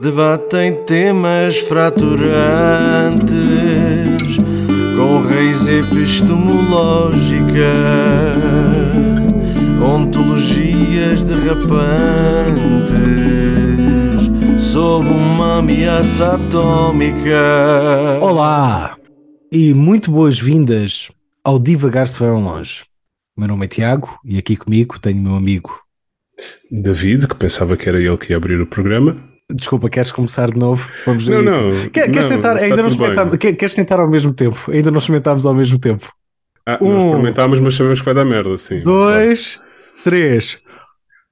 Debatem temas fraturantes com raiz epistemológica, ontologias derrapantes sob uma ameaça atômica. Olá e muito boas-vindas ao Divagar se vai ao longe. Meu nome é Tiago e aqui comigo tenho meu amigo. David, que pensava que era ele que ia abrir o programa. Desculpa, queres começar de novo? Vamos Não, ver isso. não, Quer- queres não, tentar? está Ainda não experimentámos. quer- Queres tentar ao mesmo tempo? Ainda não experimentámos ao mesmo tempo. Ah, Um. nós experimentámos, mas sabemos que vai dar merda, sim. Dois, três.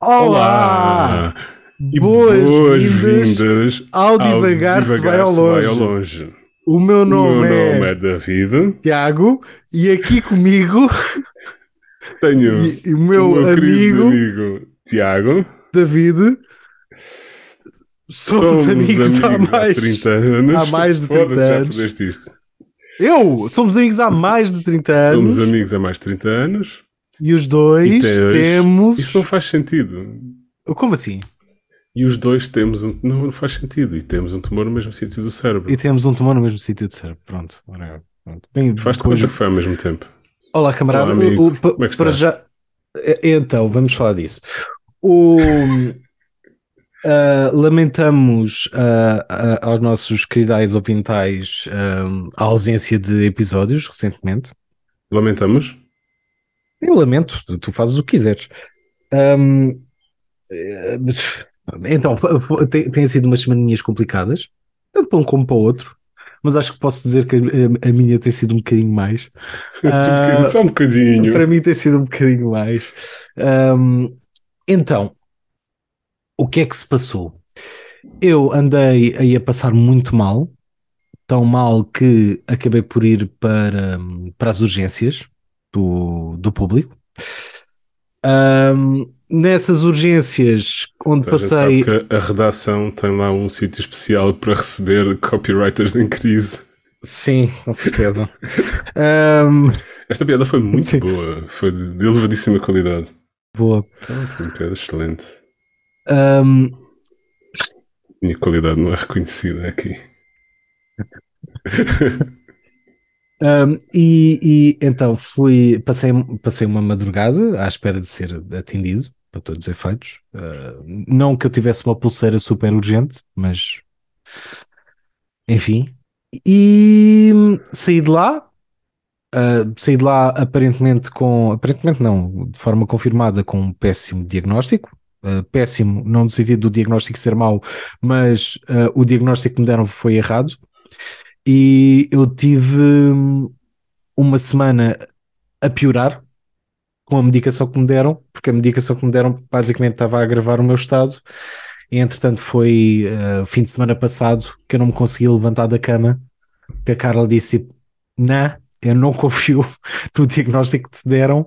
Olá! Olá! Boas-vindas ao Divagar se vai ao longe. longe. O meu O nome, meu é, nome é David. Tiago e aqui comigo Tenho e, e o meu, o meu querido amigo amigo Tiago. David. Somos, amigos, há mais. 30 anos. há mais de 30 Foda-se, já anos. fizeste isto. Eu! Somos amigos há mais de 30 anos. Somos amigos há mais de 30 anos. E os dois E tens- temos. Isso não faz sentido. Como assim? E os dois temos um. Não, não faz sentido. E temos um tumor no mesmo sítio do cérebro. E temos um tumor no mesmo sítio de cérebro. Pronto. pronto. Bem, Faz-te depois- conta que foi ao mesmo tempo. Olá, camarada. Olá, amigo. O- o- Como é que para estás? já. Eh, Então, vamos falar disso. O. ah, lamentamos ah, ah, aos nossos queridais ouvintais a ausência de episódios recentemente. Lamentamos. Eu lamento, tu, fazes o que quiseres. Ahm, eh, então, tem, têm sido umas semaninhas complicadas, tanto para um como para o outro, mas acho que posso dizer que a, a minha tem sido um bocadinho mais. Ah, Só um bocadinho. para mim tem sido um bocadinho mais. Ahm, então, o que é que se passou? Eu andei aí a passar muito mal, tão mal que acabei por ir para, para as urgências do, do público. Ahm, nessas urgências, onde passei. sabe que a redação tem lá um sítio especial para receber copywriters em crise. Sim, com certeza. Ahm, Esta piada foi muito Sim. boa. Foi de de elevadíssima qualidade. boa. Então, foi uma piada excelente. Ahm, Minha qualidade não é reconhecida aqui. Um, e, e então fui, passei, passei uma madrugada à espera de ser atendido, para todos os efeitos. Uh, não que eu tivesse uma pulseira super urgente, mas enfim. E saí de lá, uh, saí de lá aparentemente com, aparentemente não, de forma confirmada, com um péssimo diagnóstico. Uh, péssimo, não no sentido do diagnóstico ser mau, mas uh, o diagnóstico que me deram foi errado e eu tive hum, uma semana a piorar com a medicação que me deram, porque a medicação que me deram basicamente estava a agravar o meu estado. E entretanto foi uh, fim de semana passado que eu não me conseguia levantar da cama, que a Carla disse não, eu não confio no diagnóstico que te deram,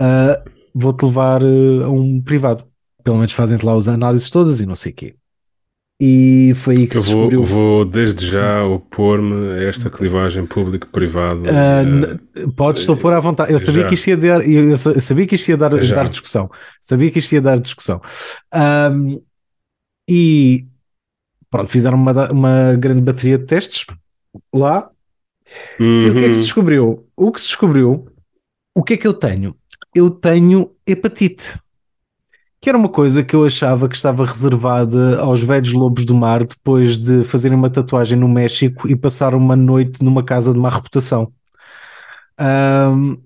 uh, vou-te levar uh, a um privado. Pelo menos fazem-te lá as análises todas e não sei o quê. E foi aí que Eu se vou, descobriu. vou desde já opor-me a esta clivagem público-privada. Ah, Eh, n- podes pôr à vontade. Eu sabia já. que isto ia dar, eu, eu sa- eu sabia que isto ia dar, Já. dar discussão. Sabia que isto ia dar discussão. Ahm, e pronto, fizeram uma, uma grande bateria de testes lá. E o que é que se uhum. descobriu? O que se descobriu, o que é que eu tenho? Eu tenho hepatite. Que era uma coisa que eu achava que estava reservada aos velhos lobos do mar depois de fazerem uma tatuagem no México e passar uma noite numa casa de má reputação. Ahm,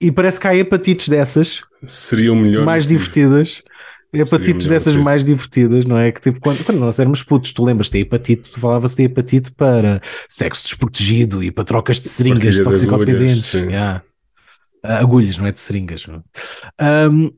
e parece que há hepatites dessas, Seria o melhor. mais divertidas. Hepatites dessas mais divertidas, não é? Que tipo, quando, quando nós éramos putos, tu lembras de hepatite, tu falava-se de hepatite para sexo desprotegido e para trocas de seringas, Partilha toxicodependentes. agulhas. Yeah. Ah, Agulhas, não é de seringas. não. Ahm,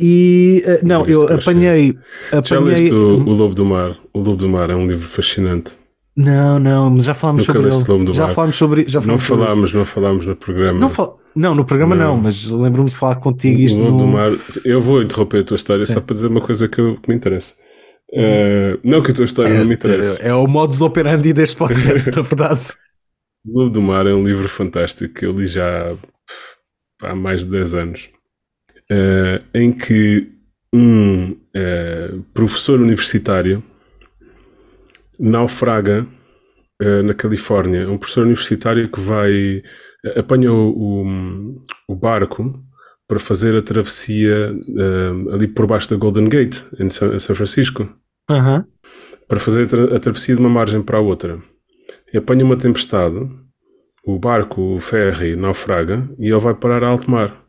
e ah, não, eu crochê. apanhei. Já apanhei leste o, o Lobo do Mar? O Lobo do Mar é um livro fascinante. Não, não, mas já falámos Nunca sobre ele. Já falámos sobre. Já Não falámos isso. falámos, não falámos no programa. Não, fal- não, no programa não, Não. mas lembro-me de falar contigo o isto Lobo no... do Mar. Eu vou interromper a tua história Sim. só para dizer uma coisa que, eu- que me interessa. Eh, não que a tua história não me interessa. É, é o modus operandi deste podcast, na verdade. O Lobo do Mar é um livro fantástico que eu li já há mais de 10 anos, eh, em que um eh, professor universitário naufraga uh, na Califórnia. Um professor universitário que vai. Uh, apanha o, o, o, barco para fazer a travessia uh, ali por baixo da Golden Gate, em São, em São Francisco. Uhum. Para fazer a, tra a travessia de uma margem para a outra. E apanha uma tempestade, o barco, o ferry, naufraga e ele vai parar a alto mar.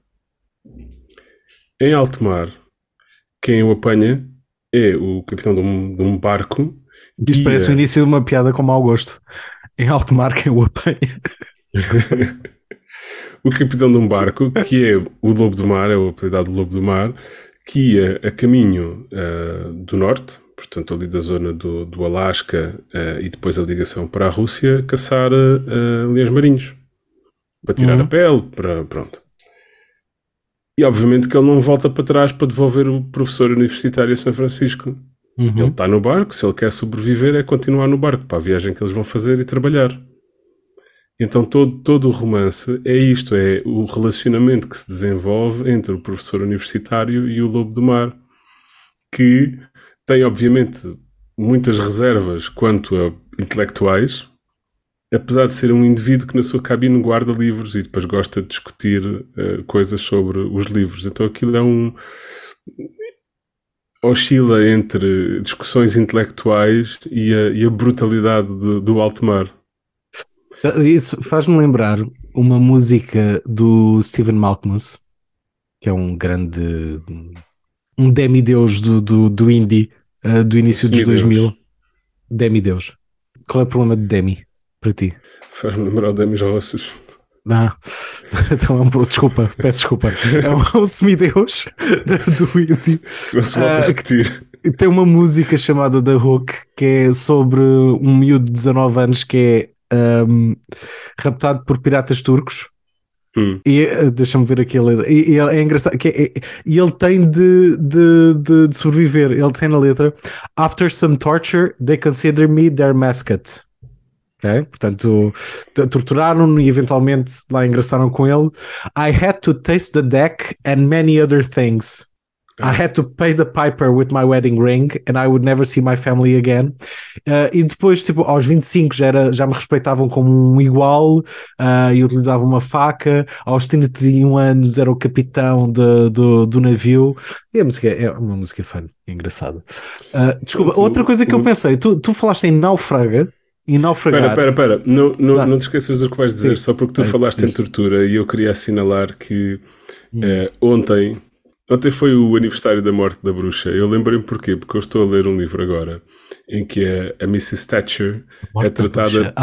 Em alto mar, quem o apanha é o capitão de um, de um barco. Isto parece o início de uma piada com mau gosto. Em alto mar, quem o apanha. o capitão de um barco, que é o Lobo do Mar, é o apelidado do Lobo do Mar, que ia a caminho uh, do norte, portanto ali da zona do, do Alasca uh, e depois a ligação para a Rússia, caçar uh, leões marinhos. Para tirar uhum. a pele, para, pronto. E obviamente que ele não volta para trás para devolver o professor universitário a São Francisco. Uhum. Ele está no barco, se ele quer sobreviver é continuar no barco para a viagem que eles vão fazer e trabalhar. Então todo, todo o romance é isto, é o relacionamento que se desenvolve entre o professor universitário e o lobo do mar, que tem obviamente muitas reservas quanto a intelectuais, apesar de ser um indivíduo que na sua cabine guarda livros e depois gosta de discutir uh, coisas sobre os livros. Então aquilo é um. oscila entre discussões intelectuais e a, e a brutalidade do, do alto mar. Isso faz-me lembrar uma música do Stephen Malkmus, que é um grande. um demideus do, do, do indie uh, do início dos 2000. Demideus. Qual é o problema de Demi? Para ti? Faz-me lembrar o Demis Rossos. Não, então, desculpa, peço desculpa. É um, um semideus do indie. Não se volta a ah, repetir. Tem uma música chamada The Hook que é sobre um miúdo de 19 anos que é um, raptado por piratas turcos. Hum. E eh, deixa-me ver aqui a letra. E, e é engraçado que é, e ele tem de, de, de, de sobreviver. Ele tem na letra: After some torture, they consider me their mascot. Okay? Portanto, torturaram-no e eventualmente lá engraçaram com ele. I had to taste the deck and many other things. I had to pay the piper with my wedding ring and I would never see my family again. Uh, e depois, tipo, aos 25 já, era, já me respeitavam como um igual uh, e utilizavam uma faca. Aos 31 anos era o capitão de, do, do navio. E a música é uma música fã, engraçada. Uh, desculpa, outra coisa que eu pensei, tu, tu falaste em Náufraga e naufragar. Espera, espera, espera. Não, não, não te esqueças do que vais dizer, Sim. só porque tu falaste em tortura e eu queria assinalar que eh, ontem, ontem foi o aniversário da morte da bruxa. Eu lembrei-me porquê, porque eu estou a ler um livro agora em que a, a Mrs. Thatcher é tratada.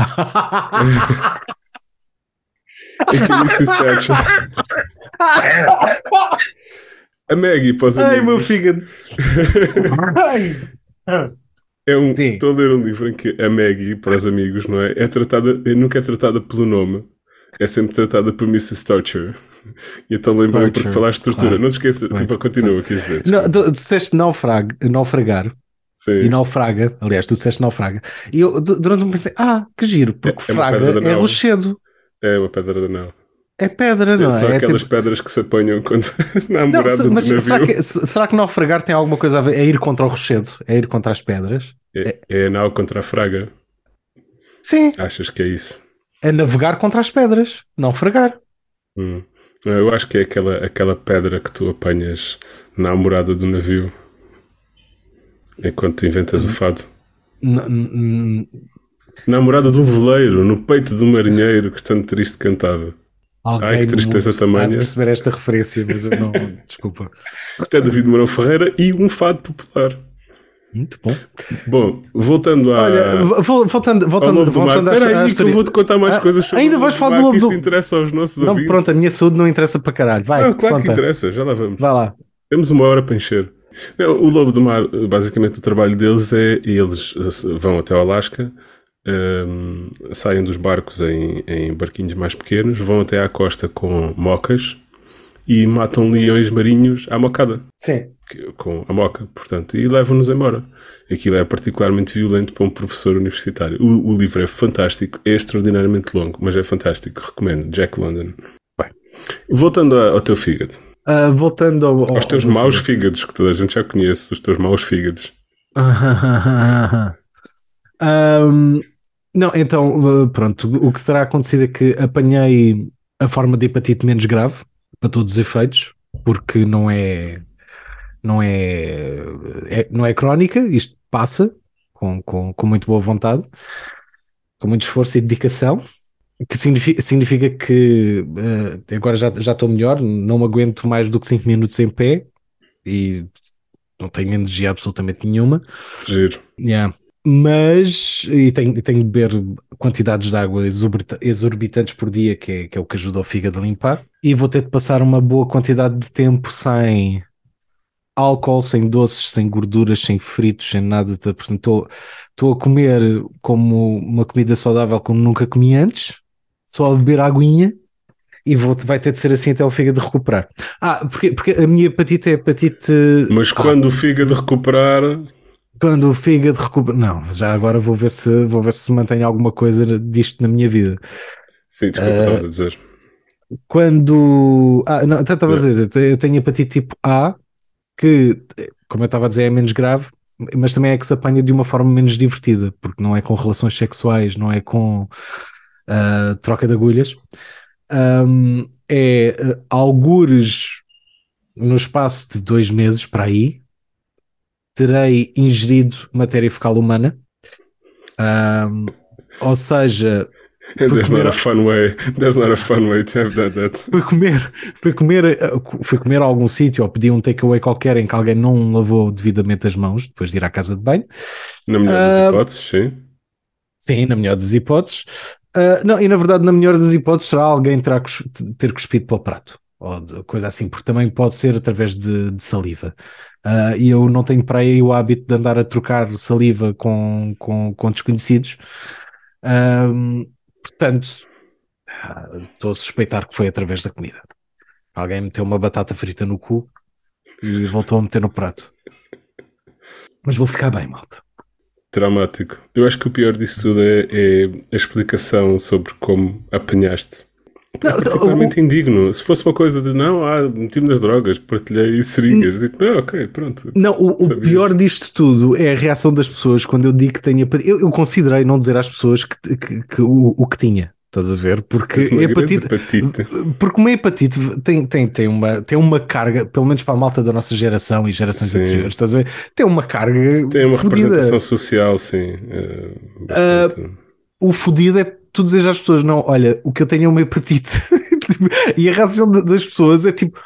em que a Mrs. Thatcher. a Maggie, pós Ai, meu fígado. É um, estou a ler um livro em que a Maggie, para os amigos, não é? É tratada, nunca é tratada pelo nome, é sempre tratada por Mrs. Torture. E então lembrei-me porque falaste de tortura. Não te esqueças, claro. continua, quis dizer. Não, tu disseste naufrag, naufragar. Sim. E naufraga, aliás, tu disseste naufraga. E eu durante um pensei, ah, que giro, porque é, é fraga é rochedo. É uma pedra de anel. É pedra, não é? São é aquelas tipo... pedras que se apanham quando namorada não, mas será que, será que naufragar tem alguma coisa a ver? É ir contra o rochedo? É ir contra as pedras? É, é nau contra a fraga. Sim. Achas que é isso? É navegar contra as pedras, naufragar. Hum. Eu acho que é aquela, aquela pedra que tu apanhas na amorada do navio enquanto tu inventas hum. o fado. Na amorada do veleiro, no peito do marinheiro que estando triste cantava. Alguém Ai, que tristeza tamanha. perceber esta referência, mas eu não. desculpa. Isto é David Mourão Ferreira e um fado popular. Muito bom. Bom, voltando a. Olha, voltando, voltando, voltando à, Espera aí, que eu vou-te contar mais ah, coisas sobre Ainda vais falar do lobo do. Isto interessa aos nossos não, ouvintes. Pronto, a minha saúde não interessa para caralho. Vai, não, claro conta. que interessa, já lá vamos. Vai lá. Temos uma hora para encher. o Lobo do Mar, basicamente, o trabalho deles é. Eles vão até o Alasca um, saem dos barcos em, em, barquinhos mais pequenos, vão até à costa com mocas e matam leões marinhos à mocada. Sim. Com a moca, portanto, e levam-nos embora. Aquilo é particularmente violento para um professor universitário. O, o, livro é fantástico, é extraordinariamente longo, mas é fantástico. Recomendo. Jack London. Bem, voltando ao teu fígado. Uh, voltando ao, ao, aos teus maus fígados, que toda a gente já conhece, os teus maus fígados. Ahm, não, então, uh, pronto, o que terá acontecido é que apanhei a forma de hepatite menos grave, para todos os efeitos, porque não é, não é, é- não é crónica, isto passa com, com, com muito boa vontade, com muito esforço e dedicação, que significa, significa que uh, agora já, já estou melhor, não me aguento mais do que 5 minutos em pé e não tenho energia absolutamente nenhuma. Giro. Yeah. Mas, e tenho, tenho de beber quantidades de água exorbita- exorbitantes por dia, que é, que é o que ajuda o fígado a limpar. E vou ter de passar uma boa quantidade de tempo sem álcool, sem doces, sem gorduras, sem fritos, sem nada. Portanto, estou- a comer como uma comida saudável como nunca comi antes, só a beber aguinha. E vou, vai ter de ser assim até o fígado recuperar. Ah, porque, porque a minha hepatite é hepatite Mas Ah. quando o fígado recuperar, quando o fígado recupera. Não, já agora vou ver se vou ver se mantém alguma coisa disto na minha vida. sim, desculpa, Eh, estavas a dizer. Quando. Ah, não, até estava a dizer, eu te- eu tenho hepatite tipo A, que, como eu estava a dizer, é menos grave, mas também é que se apanha de uma forma menos divertida, porque não é com relações sexuais, não é com ah, troca de agulhas. Ahm, é ah, algures no espaço de dois meses para aí, terei ingerido matéria fecal humana. Ahm, ou seja, There's not comer- a fun way. There's not a fun way to have done that. fui comer, fui comer, eh, fui comer a algum sítio ou pedi um takeaway qualquer em que alguém não lavou devidamente as mãos depois de ir à casa de banho. Na melhor das hipóteses, sim. Sim, na melhor das hipóteses. Ah, não, e na verdade, na melhor das hipóteses, será alguém terá cus- ter cuspido para o prato ou de- coisa assim, porque também pode ser através de, de saliva. Ah, e eu não tenho para aí o hábito de andar a trocar saliva com, com, com desconhecidos. Ahm, portanto, ah, estou a suspeitar que foi através da comida. Alguém meteu uma batata frita no cu e voltou a meter no prato. Mas vou ficar bem, malta. Traumático. Eu acho que o pior disso tudo é, é a explicação sobre como apanhaste. Não, é o- particularmente indigno. Se fosse uma coisa de não, ah, meti-me nas drogas, partilhei seringas. Tipo, ah, ok, pronto. Não, o, o pior disto tudo é a reação das pessoas quando eu digo que tenho hepatite. Eu, eu considerei não dizer às pessoas que, que- que o, o que tinha, estás a ver? Porque Uma hepatite, hepatite. porque uma hepatite tem, tem, tem, uma, tem uma carga, pelo menos para a malta da nossa geração e gerações Sim. anteriores, estás a ver? Tem uma carga. Tem uma fodida. representação social, sim. bastante. O fodido é tu dizer às pessoas: não, olha, o que eu tenho é uma hepatite. e a reação da- das pessoas é tipo: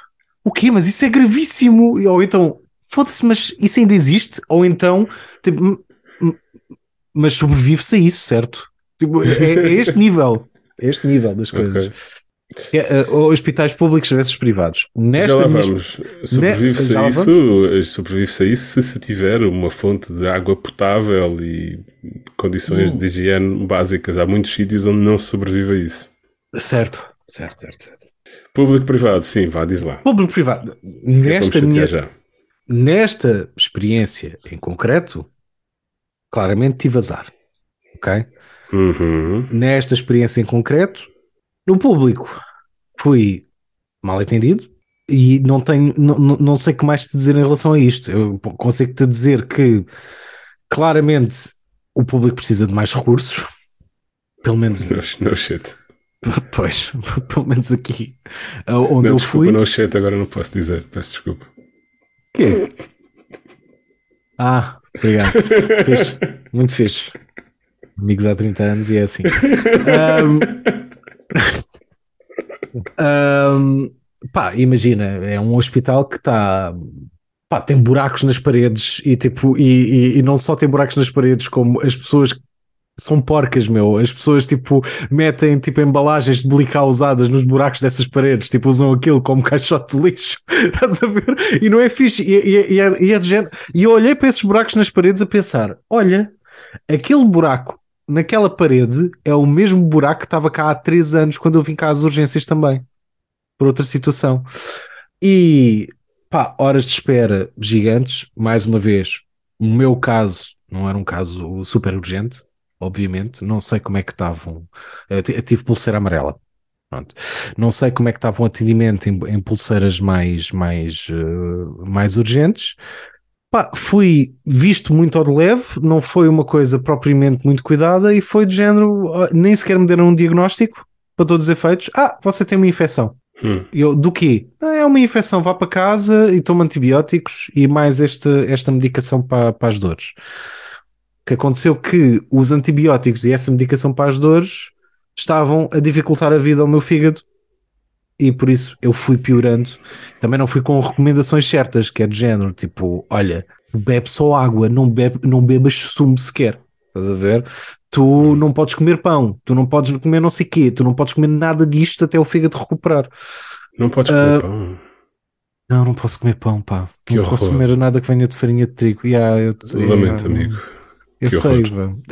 o quê? Mas isso é gravíssimo. Ou então, foda-se, mas isso ainda existe? Ou então, tipo, "M- m- mas sobrevive-se a isso, certo? Tipo, é, é este nível. É este nível das coisas. Ok. É, é, hospitais públicos versus privados. Nesta Já lá vamos. Sobrevive-se a isso, sobrevive-se a isso se se tiver uma fonte de água potável e condições Hum. de higiene básicas. Há muitos sítios onde não se sobrevive a isso. Certo, certo, certo, certo. Público-privado, sim, vá, diz lá. Público-privado. É Nesta me minha, já. nesta experiência em concreto, claramente tive azar. Ok? Uhum. Nesta experiência em concreto, no público, fui mal entendido e não tenho, não, não- não sei o que mais te dizer em relação a isto. Eu consigo te dizer que claramente o público precisa de mais recursos. Pelo menos, No, no shit. pois, pelo menos aqui onde Não, eu desculpa, fui. no shit, agora não posso dizer. Peço desculpa. Quê? Ah, obrigado. Fixe. Muito fixe. Amigos há 30 anos e é assim. Ahm, ahm, pá, imagina, é um hospital que está. Pá, tem buracos nas paredes e tipo, e, e- e não só tem buracos nas paredes, como as pessoas são porcas, meu. As pessoas tipo metem tipo embalagens de blicar usadas nos buracos dessas paredes, tipo usam aquilo como caixote de lixo, estás a ver? E não é fixe. E, e- e é, e é E eu olhei para esses buracos nas paredes a pensar: olha, aquele buraco naquela parede é o mesmo buraco que estava cá há três anos quando eu vim cá às urgências também, por outra situação. E pá, horas de espera gigantes, mais uma vez. O meu caso não era um caso super urgente, obviamente. Não sei como é que estavam. Eu ti- eu tive pulseira amarela. Pronto. Não sei como é que estava o atendimento em, em pulseiras mais, mais, eh, mais urgentes. Pá, fui visto muito ao de leve, não foi uma coisa propriamente muito cuidada e foi de género, nem sequer me deram um diagnóstico para todos os efeitos. Ah, você tem uma infecção. Hum. Eu, do quê? "Ah, É uma infecção, vá para casa e toma antibióticos e mais este, esta medicação para, para as dores. O que aconteceu que os antibióticos e essa medicação para as dores estavam a dificultar a vida ao meu fígado e por isso eu fui piorando. Também não fui com recomendações certas, que é do género, tipo, olha, bebe só água, não, bebe, não bebas sumo sequer. Estás a ver? Tu não podes comer pão, tu não podes comer não sei quê, tu não podes comer nada disto até o fígado recuperar. Não podes comer Ah, pão. Não, não posso comer pão, pá. Que não posso horror. comer nada que venha de farinha de trigo. Yeah, eu, Lamento, eu- amigo. Eu Que sei.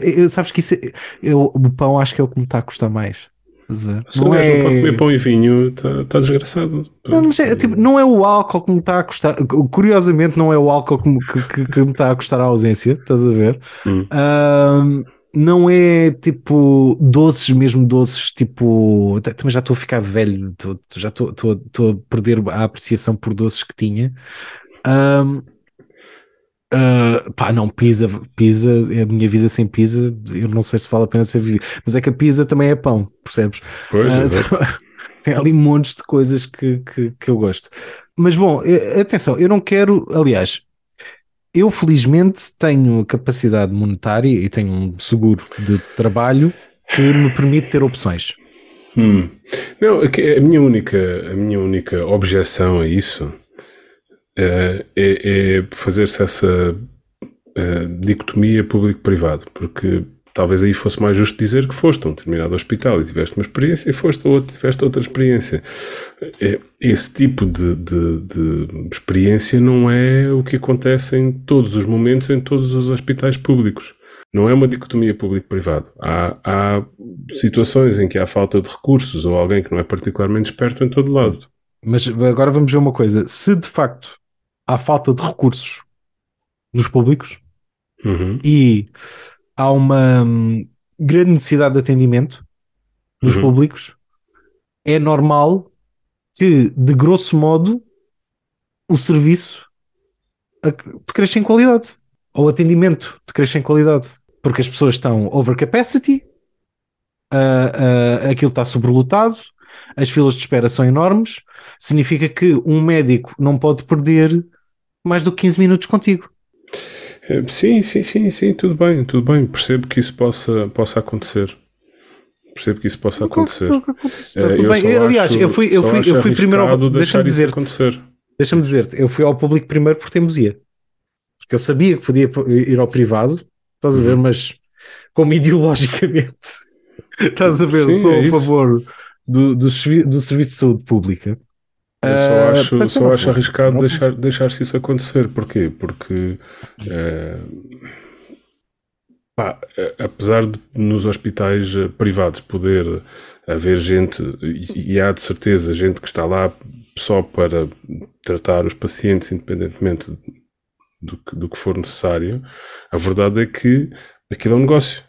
Eu- Sabes que isso é- eu, o pão acho que é o que me está a custar mais. A ver? Se não, não pode comer pão e vinho, está tá desgraçado. Não, mas é, tipo, não é o álcool que me está a custar. Curiosamente, não é o álcool que me, que, que- que me está a custar a ausência, estás a ver? Hum. Ahm, não é tipo doces, mesmo doces, tipo. Também já estou a ficar velho, tô- já estou a perder a apreciação por doces que tinha. Ahm, ah, pá, não, pizza, pizza, é a minha vida sem pizza, eu não sei se vale a pena ser vivido, mas é que a pizza também é pão, percebes? Pois, exato. tem ali montes de coisas que, que, que eu gosto. Mas bom, eh, atenção, eu não quero, aliás, eu felizmente tenho capacidade monetária e tenho um seguro de trabalho que me permite ter opções. Hum. Não, é a minha única, a minha única objeção a isso é, é fazer-se essa eh, dicotomia público-privado, porque talvez aí fosse mais justo dizer que foste a um determinado hospital e tiveste uma experiência e foste a outro tiveste outra experiência. Eh, Esse tipo de, de- de experiência não é o que acontece em todos os momentos em todos os hospitais públicos. Não é uma dicotomia público-privado. Há, há situações em que há falta de recursos ou alguém que não é particularmente esperto em todo lado. Mas agora vamos ver uma coisa: se de facto há falta de recursos nos públicos Uhum. e há uma hum, grande necessidade de atendimento nos Uhum. públicos, é normal que, de grosso modo, o serviço decresça em qualidade. Ou o atendimento decresça em qualidade. Porque as pessoas estão over capacity, ah, ah, aquilo está sobrelotado, as filas de espera são enormes, significa que um médico não pode perder mais do que 15 minutos contigo. Eh, Sim, sim, sim, sim, tudo bem, tudo bem. Percebo que isso possa, possa acontecer. Percebo que isso possa acontecer. Eh, tudo eu bem. Aliás, acho- eu fui, eu fui, eu fui primeiro ao. Deixa-me dizer-te. acontecer. Deixa-me dizer-te, eu fui ao público primeiro por teimosia. Porque eu sabia que podia ir ao privado, estás a ver, Uhum. mas como ideologicamente, estás a ver, Sim, sou é a isso. favor do, do, do Serviço de Saúde Pública. Eu Ah, só acho, passei só acho arriscado Não- deixar, deixar-se isso acontecer. Porquê? Porque, eh, pá, eh, apesar de nos hospitais eh, privados poder haver gente, e, e há de certeza gente que está lá só para tratar os pacientes, independentemente do que, do que for necessário, a verdade é que aquilo é um negócio.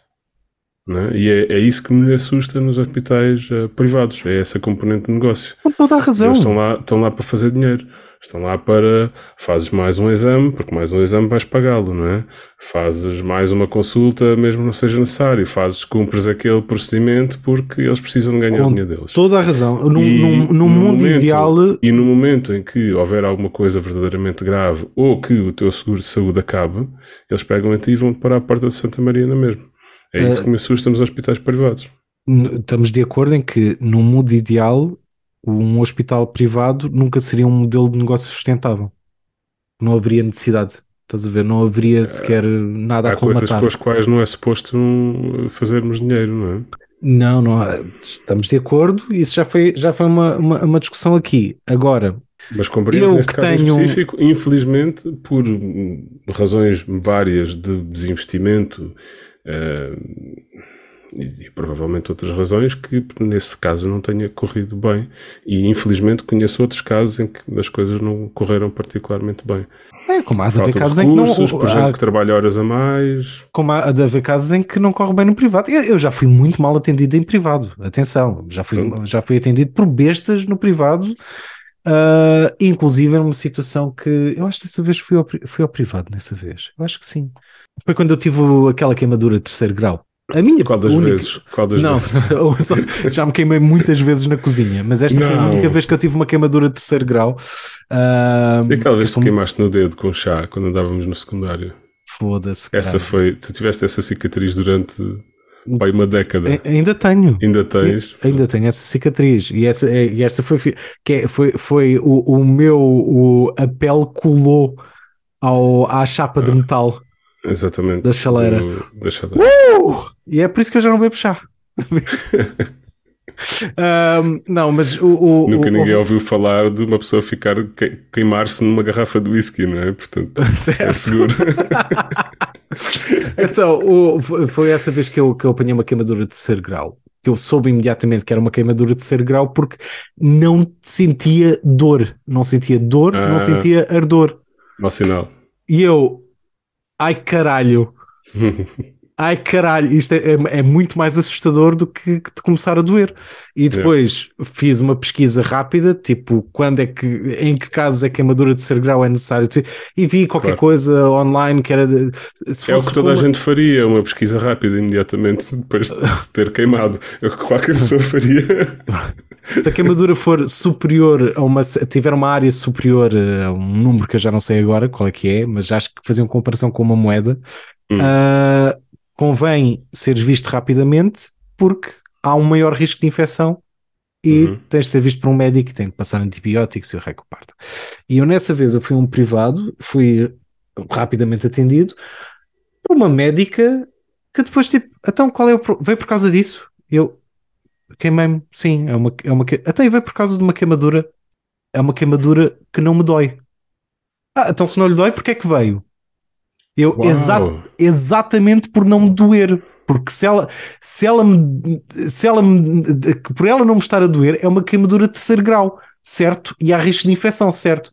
É? E é, é isso que me assusta nos hospitais eh, privados, é essa componente de negócio. Com toda a razão. Eles estão lá, estão lá para fazer dinheiro. Estão lá para. Fazes mais um exame, porque mais um exame vais pagá-lo, não é? Fazes mais uma consulta, mesmo não seja necessário. Fazes, cumpres aquele procedimento porque eles precisam de ganhar Com dinheiro deles. Toda a razão. Num, E num, num no mundo momento- ideal, E no momento em que houver alguma coisa verdadeiramente grave ou que o teu seguro de saúde acabe, eles pegam em ti e vão para a porta de Santa Maria na mesma. É Eh, isso que me assusta nos hospitais privados. estamos de acordo em que, num mundo ideal, um hospital privado nunca seria um modelo de negócio sustentável. Não haveria necessidade. Estás a ver? Não haveria sequer nada a Há coisas com as quais não é suposto hum, fazermos dinheiro, não é? Não, não, há- estamos de acordo. Isso já foi, já foi uma, uma, uma discussão aqui. Agora, Mas compreendo Eu neste que caso tenho- específico, infelizmente, por razões várias de desinvestimento eh, e, e provavelmente outras razões que nesse caso não tenha corrido bem. E infelizmente conheço outros casos em que as coisas não correram particularmente bem. é como há de haver casos em que não. recursos, por há- gente que trabalha horas a mais. como há de haver casos em que não corre bem no privado. Eu, eu já fui muito mal atendido em privado. Atenção, já fui, Pronto. já fui atendido por bestas no privado. Uh, inclusive numa situação que eu acho que dessa vez fui ao, fui ao privado nessa vez. Eu acho que sim. Foi quando eu tive aquela queimadura de terceiro grau. A minha Qual das única... vezes? Qual das não, vezes? já me queimei muitas vezes na cozinha, mas esta não. foi a única vez que eu tive uma queimadura de terceiro grau. Uh, e aquela vez que sou... queimaste no dedo com chá quando andávamos no secundário? Foda-se. Essa foi. Tu tiveste essa cicatriz durante Pai, uma década. Ainda tenho. Ainda tens. Ainda tenho essa cicatriz. E, essa, e esta foi, que é, foi, foi o, o meu. O, a pele colou ao, à chapa de metal. Exatamente. Da chaleira. Do, da chaleira. Uh! E é por isso que eu já não bebo chá. um, não, mas o. o Nunca o, ninguém o... ouviu falar de uma pessoa ficar queimar-se numa garrafa de whisky, não é? Portanto, certo. é seguro. então, foi essa vez que eu, que eu apanhei uma queimadura de terceiro grau. Que eu soube imediatamente que era uma queimadura de terceiro grau porque não sentia dor. Não sentia dor, ah, não sentia ardor. Mau sinal. E eu, ai caralho. ai caralho, isto é, é, é, muito mais assustador do que, que te começar a doer. E depois yeah. fiz uma pesquisa rápida, tipo, quando é que, em que casos é que a queimadura de ser grau é necessário, e vi qualquer claro. coisa online que era. De, é o que toda uma... a gente faria, uma pesquisa rápida imediatamente depois de ter queimado. É o que qualquer pessoa faria. Se a queimadura for superior a uma. tiver uma área superior a um número que eu já não sei agora qual é que é, mas acho que faziam comparação com uma moeda. Hum. Uh, convém seres visto rapidamente porque há um maior risco de infecção e uhum. tens de ser visto por um médico e tem de passar antibióticos e o recuparto. E eu nessa vez eu fui a um privado, fui rapidamente atendido por uma médica que depois tipo, então qual é o veio por causa disso? Eu queimei-me, sim, é uma, é uma então veio por causa de uma queimadura, é uma queimadura que não me dói. Ah, então se não lhe dói, porque é que veio? Eu, exa exatamente por não me doer. Porque se ela, se ela me, se ela me, por ela não me estar a doer, é uma queimadura de terceiro grau, certo? E há risco de infecção, certo?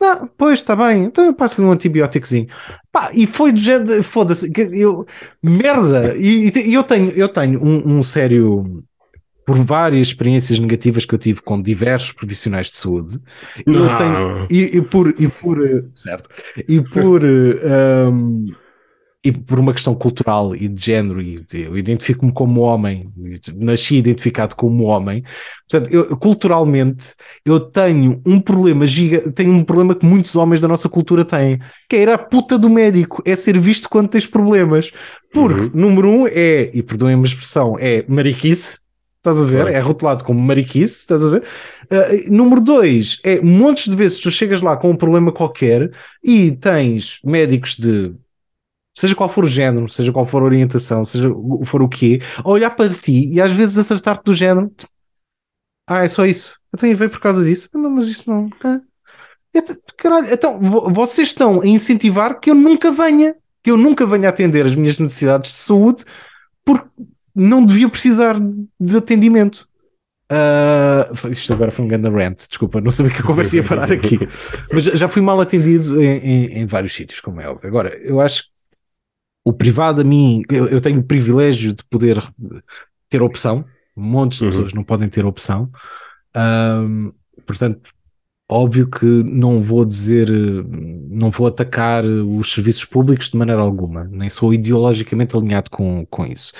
Não, pois está bem, então eu passo um antibióticozinho. Pá, e foi do género, foda-se, eu, merda. E, e, eu tenho, eu tenho um, um sério, por várias experiências negativas que eu tive com diversos profissionais de saúde, não. eu tenho, e, e, por, e por, certo, e por, um, e por uma questão cultural e de género, e eu identifico-me como homem, nasci identificado como homem, portanto, eu, culturalmente, eu tenho um problema giga, tenho um problema que muitos homens da nossa cultura têm, que é ir à puta do médico, é ser visto quando tens problemas, porque, uhum. número um, é, e perdoem-me a expressão, é mariquice, Estás a ver? Claro. É rotulado como mariquice, estás a ver? Uh, número dois, é montes de vezes tu chegas lá com um problema qualquer e tens médicos de seja qual for o género, seja qual for a orientação, seja for o quê, a olhar para ti e às vezes a tratar-te do género. Ah, é só isso. Então veio por causa disso. Não, mas isso não. Ah. Caralho, então vocês estão a incentivar que eu nunca venha, que eu nunca venha atender as minhas necessidades de saúde porque não devia precisar de atendimento. Uh, isto agora foi um grande rant, desculpa, não sabia que a conversa ia parar aqui, mas já fui mal atendido em, em, em, vários sítios, como é óbvio. Agora, eu acho que o privado a mim, eu, eu tenho o privilégio de poder ter opção, montes de uhum. pessoas não podem ter opção, uh, portanto, óbvio que não vou dizer, não vou atacar os serviços públicos de maneira alguma, nem sou ideologicamente alinhado com, com isso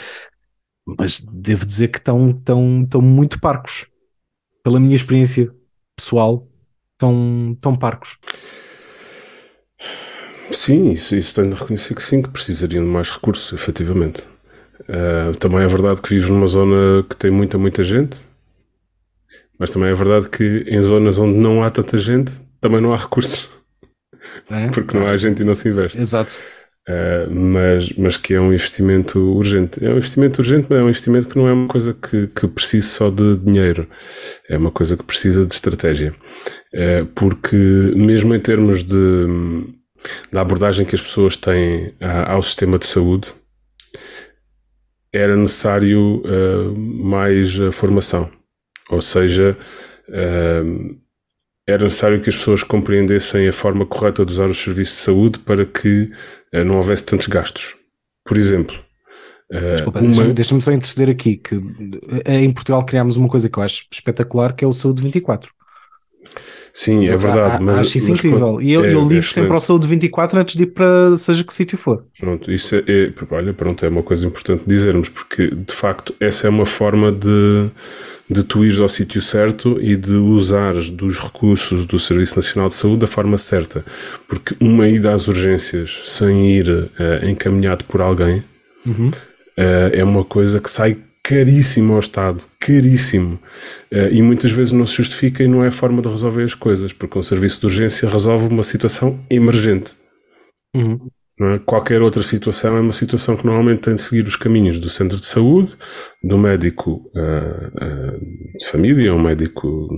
mas devo dizer que estão, estão, estão muito parcos. Pela minha experiência pessoal, estão, estão parcos. Sim, isso, isso tenho de reconhecer que sim, que precisariam de mais recursos, efetivamente. Uh, também é verdade que vives numa zona que tem muita, muita gente, mas também é verdade que em zonas onde não há tanta gente, também não há recursos. É? Porque não há gente e não se investe. Exato. Uh, mas, mas que é um investimento urgente. É um investimento urgente, mas é um investimento que não é uma coisa que, que precisa só de dinheiro, é uma coisa que precisa de estratégia. Uh, porque, mesmo em termos de, da abordagem que as pessoas têm ao sistema de saúde, era necessário uh, mais formação. Ou seja, era necessário que as pessoas compreendessem a forma correta de usar os serviços de saúde para que uh, não houvesse tantos gastos. Por exemplo, uh, Desculpa, uma... deixa-me deixa só interceder aqui que eh, em Portugal criámos uma coisa que eu acho espetacular que é o Saúde 24. Sim, é verdade. Mas, Acho isso mas incrível. E eu, é, eu é ligo excelente. sempre ao Saúde 24 antes de ir para seja que sítio for. Pronto, isso é, é- olha, pronto, é uma coisa importante dizermos, porque de facto essa é uma forma de, de tu ires ao sítio certo e de usares dos recursos do Serviço Nacional de Saúde da forma certa. Porque uma ida às urgências sem ir eh, encaminhado por alguém eh, é uma coisa que sai caríssimo ao Estado, caríssimo. Eh, e muitas vezes não se justifica e não é forma de resolver as coisas, porque um serviço de urgência resolve uma situação emergente. Não é? Qualquer outra situação é uma situação que normalmente tem de seguir os caminhos do centro de saúde, do médico ah, ah, de família, um médico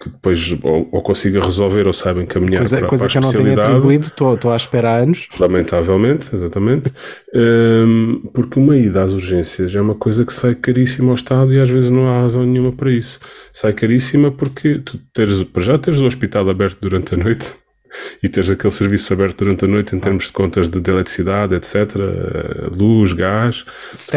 que depois ou, ou consiga resolver ou saiba encaminhar Coisa, para, coisa para a que eu não tenho atribuído, estou estou à espera há anos. Lamentavelmente, exatamente. Hum, porque uma ida às urgências é uma coisa que sai caríssima ao Estado e às vezes não há razão nenhuma para isso. Sai caríssima porque tu teres, para já teres o hospital aberto durante a noite e teres aquele serviço aberto durante a noite em termos de contas de, de eletricidade, etc., eh, luz, gás.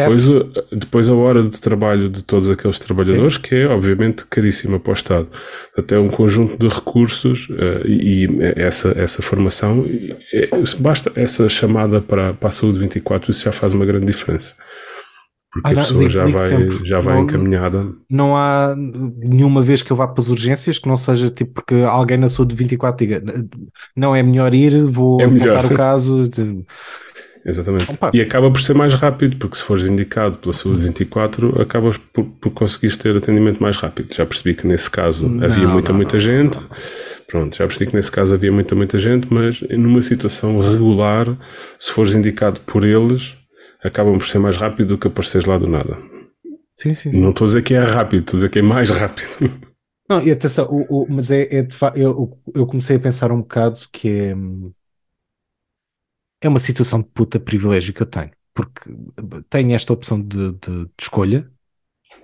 Depois, o- depois a hora de trabalho de todos aqueles trabalhadores, que é obviamente caríssima para o Estado. Até um conjunto de recursos eh, e, e essa, essa formação, e- é- basta essa chamada para, para a saúde 24, isso já faz uma grande diferença. Porque Ah, a não, pessoa já vai, sempre. já vai Não- encaminhada. Não há nenhuma vez que eu vá para as urgências que não seja tipo porque alguém na saúde 24 diga não é melhor ir, vou É melhor. o caso. Exatamente. Opa. E acaba por ser mais rápido, porque se fores indicado pela Saúde 24, acabas por, por conseguires ter atendimento mais rápido. Já percebi que nesse caso havia Não, muita, não, muita gente. Pronto, já percebi que nesse caso havia muita, muita gente, mas numa situação regular, se fores indicado por eles, acabam por ser mais rápido do que apareceres lá do nada. Sim, sim. Não estou a dizer que é rápido, estou a dizer que é mais rápido. Não, e atenção, o, o- mas é, é eu, eu comecei a pensar um bocado que é, é uma situação de puta privilégio que eu tenho, porque tenho esta opção de, de- de escolha,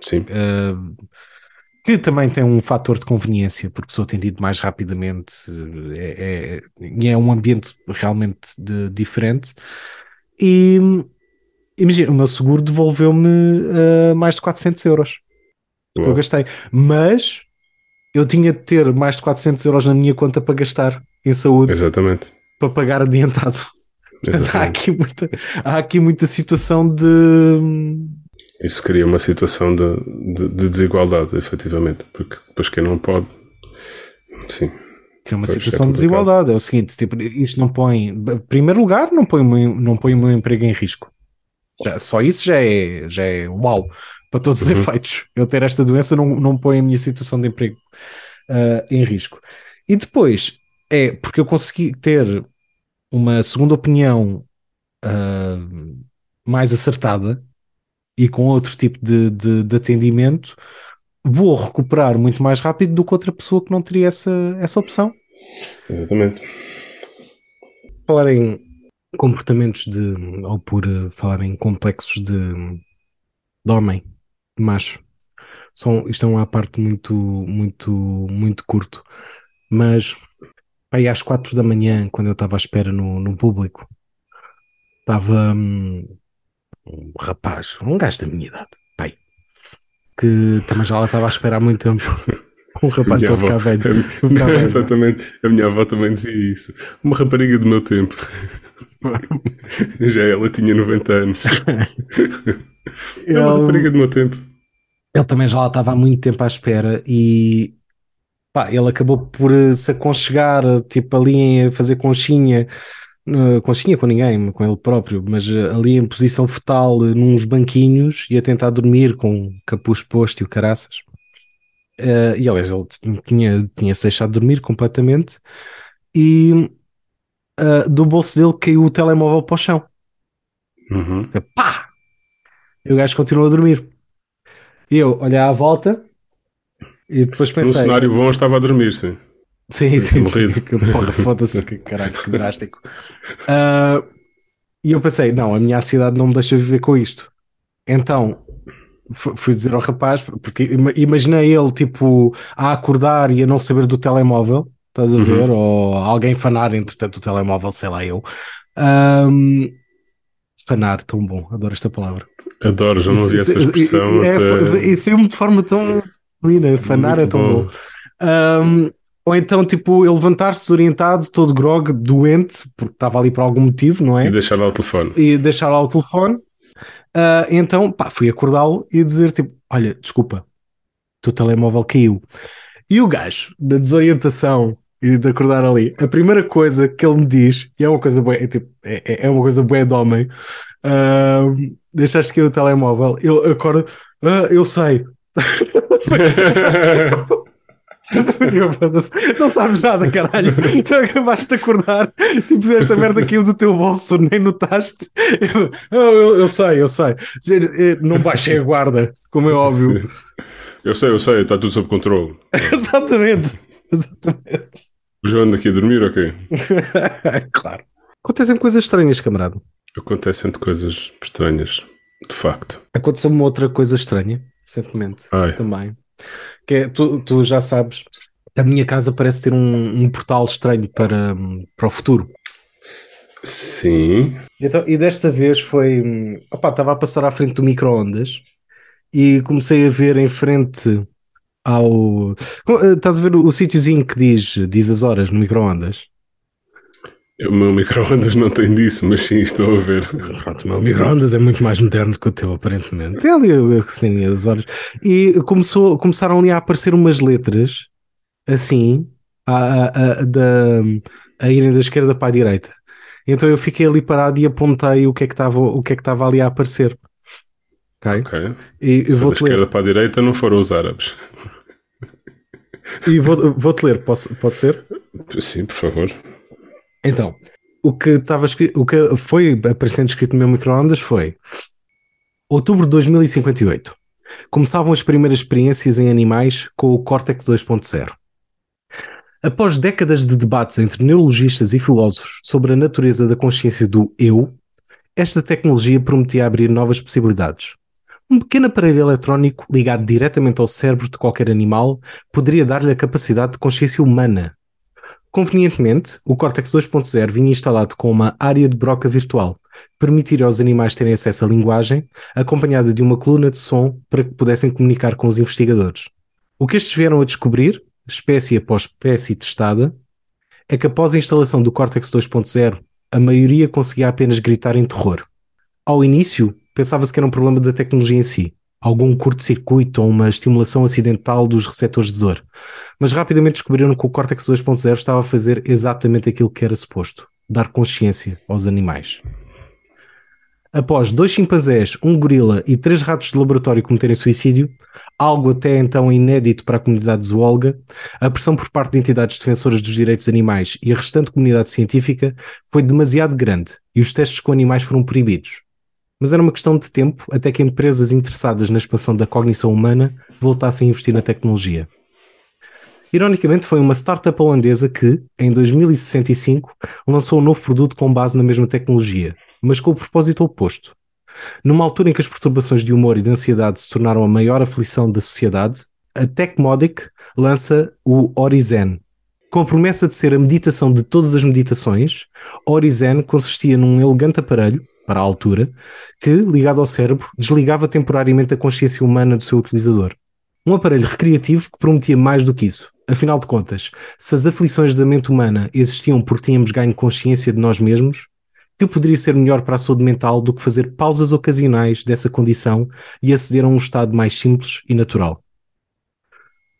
Sim, uh, que também tem um fator de conveniência, porque sou atendido mais rapidamente, é, é, é um ambiente realmente de- diferente. E imagina, o meu seguro devolveu-me uh, mais de 400 euros que eu gastei, mas eu tinha de ter mais de 400 euros na minha conta para gastar em saúde exatamente. para pagar adiantado. Portanto, há aqui muita, há aqui muita situação de. Isso cria uma situação de, de, de desigualdade, efetivamente, porque depois quem não pode. Sim, é uma é situação de desigualdade. É o seguinte: tipo, isto não põe, em primeiro lugar, não põe, meu- não põe o meu emprego em risco. Já- só isso já é, já é uau, para todos os Uhum. efeitos. Eu ter esta doença não, não põe a minha situação de emprego ah, em risco. E depois é porque eu consegui ter uma segunda opinião ah, mais acertada e com outro tipo de, de, de atendimento, vou recuperar muito mais rápido do que outra pessoa que não teria essa, essa opção. exatamente. falar em comportamentos de, ou por eh, falar em complexos de, de homem, de macho, são, isto é uma parte muito, muito, muito curto, mas aí às quatro da manhã, quando eu estava à espera no, no público, estava hum, um rapaz, um gajo da minha idade, pai, que também já lá estava à espera há muito tempo. Um rapaz para ficar velho. a- ficar velho. exatamente. A minha avó também dizia isso. Uma rapariga do meu tempo. Já ela tinha 90 anos. É uma Ele- rapariga do meu tempo. Ele também já lá estava há muito tempo à espera e pá, ele acabou por eh, se aconchegar, eh, tipo ali a fazer conchinha, eh, conchinha com ninguém, com ele próprio, mas eh, ali em posição fetal, eh, nos banquinhos e a tentar dormir com capuz posto e o caraças. Eh, e aliás, ele tinha, tinha-se deixado dormir completamente e eh, do bolso dele caiu o telemóvel para o chão. Uhum. Pá! E o gajo continuou a dormir. E eu olhei à volta e depois Num pensei. cenário bom estava a dormir, sim. Sim, sim, sim. porra, foda-se, que caralho, que drástico. Ah, e eu pensei, não, a minha ansiedade não me deixa viver com isto. Então fu- fui dizer ao rapaz, porque ima- imaginei ele tipo a acordar e a não saber do telemóvel, estás a Uhum. ver? Ou alguém fanar entretanto o telemóvel, sei lá eu. Ahm, fanar, tão bom, adoro esta palavra. Adoro, já não Isso- ouvi essa isso- expressão. é, até- E saiu-me de forma tão genuína, fanar é Muito tão bom. Um, ou então, tipo, ele levantar-se desorientado, todo grog, doente, porque estava ali por algum motivo, não é? E deixar lá o telefone. E deixar lá o telefone. Uh, então, pá, fui acordá-lo e dizer, tipo, olha, desculpa, o teu telemóvel caiu. E o gajo, da desorientação e de acordar ali, a primeira coisa que ele me diz, e é uma coisa boa, é, tipo, é, é uma coisa boa de homem, uh, deixaste cair o telemóvel, ele acorda, ah, eu sei. não sabes nada, caralho. Então acabaste de acordar, tipo, esta merda caiu do teu bolso, nem notaste. Eu, eu, eu sei, eu sei. Não baixei a guarda, como é óbvio. Eu sei, eu sei, está tudo sob controle. exatamente, exatamente. O João anda aqui a dormir, ok? claro. Acontecem coisas estranhas, camarada. Acontecem coisas estranhas, de facto. Aconteceu uma outra coisa estranha, recentemente, Ai. também. Que é, tu, tu já sabes, a minha casa parece ter um, um portal estranho para, para o futuro. Sim. Então, e desta vez foi. Opá, estava a passar à frente do micro-ondas e comecei a ver em frente ao. Eh, Estás a ver o, o sítiozinho que diz, diz as horas no micro-ondas? O meu micro-ondas não tem disso, mas sim, estou a ver. Pronto, o meu micro-ondas é muito mais moderno que o teu, aparentemente. Tem ali assim, as horas. E começou, começaram ali a aparecer umas letras assim, a, a, a- da, a irem da esquerda para a direita. Então eu fiquei ali parado e apontei o que é que estava, o que é que estava ali a aparecer. Ok? Ok. E Se for da ler. esquerda para a direita, não foram os árabes. E vou- vou-te ler, posso, pode ser? Sim, por favor. Então, o que estava o que foi aparecendo escrito no meu micro-ondas foi outubro de 2058. Começavam as primeiras experiências em animais com o Cortex 2.0. Após décadas de debates entre neurologistas e filósofos sobre a natureza da consciência do eu, esta tecnologia prometia abrir novas possibilidades. Um pequeno aparelho eletrónico ligado diretamente ao cérebro de qualquer animal poderia dar-lhe a capacidade de consciência humana, Convenientemente, o Cortex 2.0 vinha instalado com uma área de broca virtual, permitir aos animais terem acesso à linguagem, acompanhada de uma coluna de som para que pudessem comunicar com os investigadores. O que estes vieram a descobrir, espécie após espécie testada, é que após a instalação do Cortex 2.0, a maioria conseguia apenas gritar em terror. Ao início, pensava-se que era um problema da tecnologia em si, algum curto-circuito ou uma estimulação acidental dos receptores de dor mas rapidamente descobriram que o Cortex 2.0 estava a fazer exatamente aquilo que era suposto: dar consciência aos animais. Após dois chimpanzés, um gorila e três ratos de laboratório cometerem suicídio, algo até então inédito para a comunidade zoóloga, a pressão por parte de entidades defensoras dos direitos animais e a restante comunidade científica foi demasiado grande e os testes com animais foram proibidos. Mas era uma questão de tempo até que empresas interessadas na expansão da cognição humana voltassem a investir na tecnologia. Ironicamente, foi uma startup holandesa que, em 2065, lançou um novo produto com base na mesma tecnologia, mas com o propósito oposto. Numa altura em que as perturbações de humor e de ansiedade se tornaram a maior aflição da sociedade, a Tecmodic lança o Orizen. Com a promessa de ser a meditação de todas as meditações, Orizen consistia num elegante aparelho, para a altura, que, ligado ao cérebro, desligava temporariamente a consciência humana do seu utilizador. Um aparelho recreativo que prometia mais do que isso. Afinal de contas, se as aflições da mente humana existiam porque tínhamos ganho consciência de nós mesmos, que poderia ser melhor para a saúde mental do que fazer pausas ocasionais dessa condição e aceder a um estado mais simples e natural?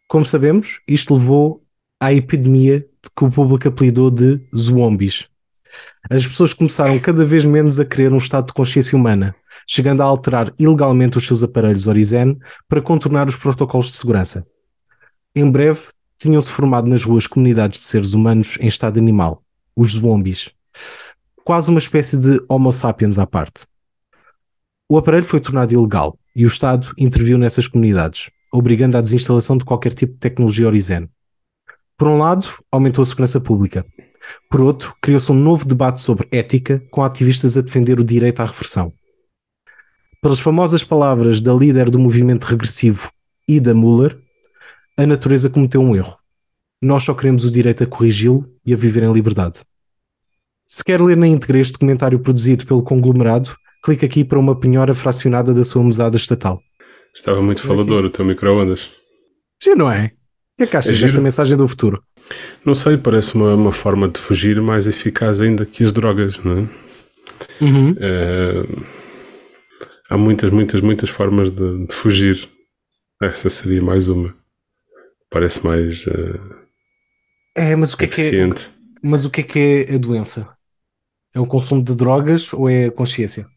Como sabemos, isto levou à epidemia que o público apelidou de zombies. As pessoas começaram cada vez menos a querer um estado de consciência humana, chegando a alterar ilegalmente os seus aparelhos Orizen para contornar os protocolos de segurança. Em breve, tinham-se formado nas ruas comunidades de seres humanos em estado animal, os zombies. Quase uma espécie de Homo sapiens à parte. O aparelho foi tornado ilegal e o Estado interviu nessas comunidades, obrigando à desinstalação de qualquer tipo de tecnologia Orizen. Por um lado, aumentou a segurança pública. Por outro, criou-se um novo debate sobre ética, com ativistas a defender o direito à reversão. Pelas famosas palavras da líder do movimento regressivo, Ida Muller, a natureza cometeu um erro. Nós só queremos o direito a corrigi-lo e a viver em liberdade. Se quer ler na íntegra este comentário produzido pelo conglomerado, clique aqui para uma penhora fracionada da sua mesada estatal. Estava muito falador o teu micro-ondas. Sim, não é? que é que achas É desta mensagem do futuro? Não sei, parece uma, uma forma de fugir mais eficaz ainda que as drogas, não é? Uhum. Eh, há muitas, muitas, muitas formas de, de fugir. Essa seria mais uma. Parece mais eh, É, mas o que é que é, eficiente. mas o que é que é a doença? É o consumo de drogas ou é a consciência?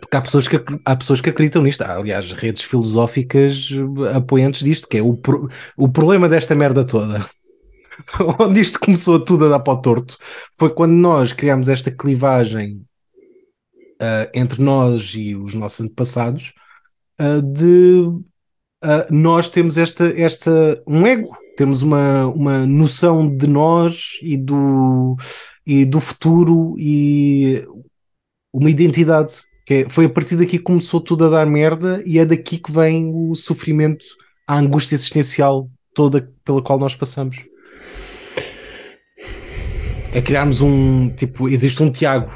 Porque há pessoas que, há pessoas que acreditam nisto. Há, aliás, redes filosóficas apoiantes disto, que é o, pro- o problema desta merda toda. Onde isto começou tudo a dar para o torto foi quando nós criámos esta clivagem ah, entre nós e os nossos antepassados ah, de ah, nós temos esta, esta um ego, temos uma, uma noção de nós e do, e do futuro e uma identidade. Que é- foi a partir daqui que começou tudo a dar merda e é daqui que vem o sofrimento, a angústia existencial toda pela qual nós passamos. É criarmos um tipo, existe um Tiago,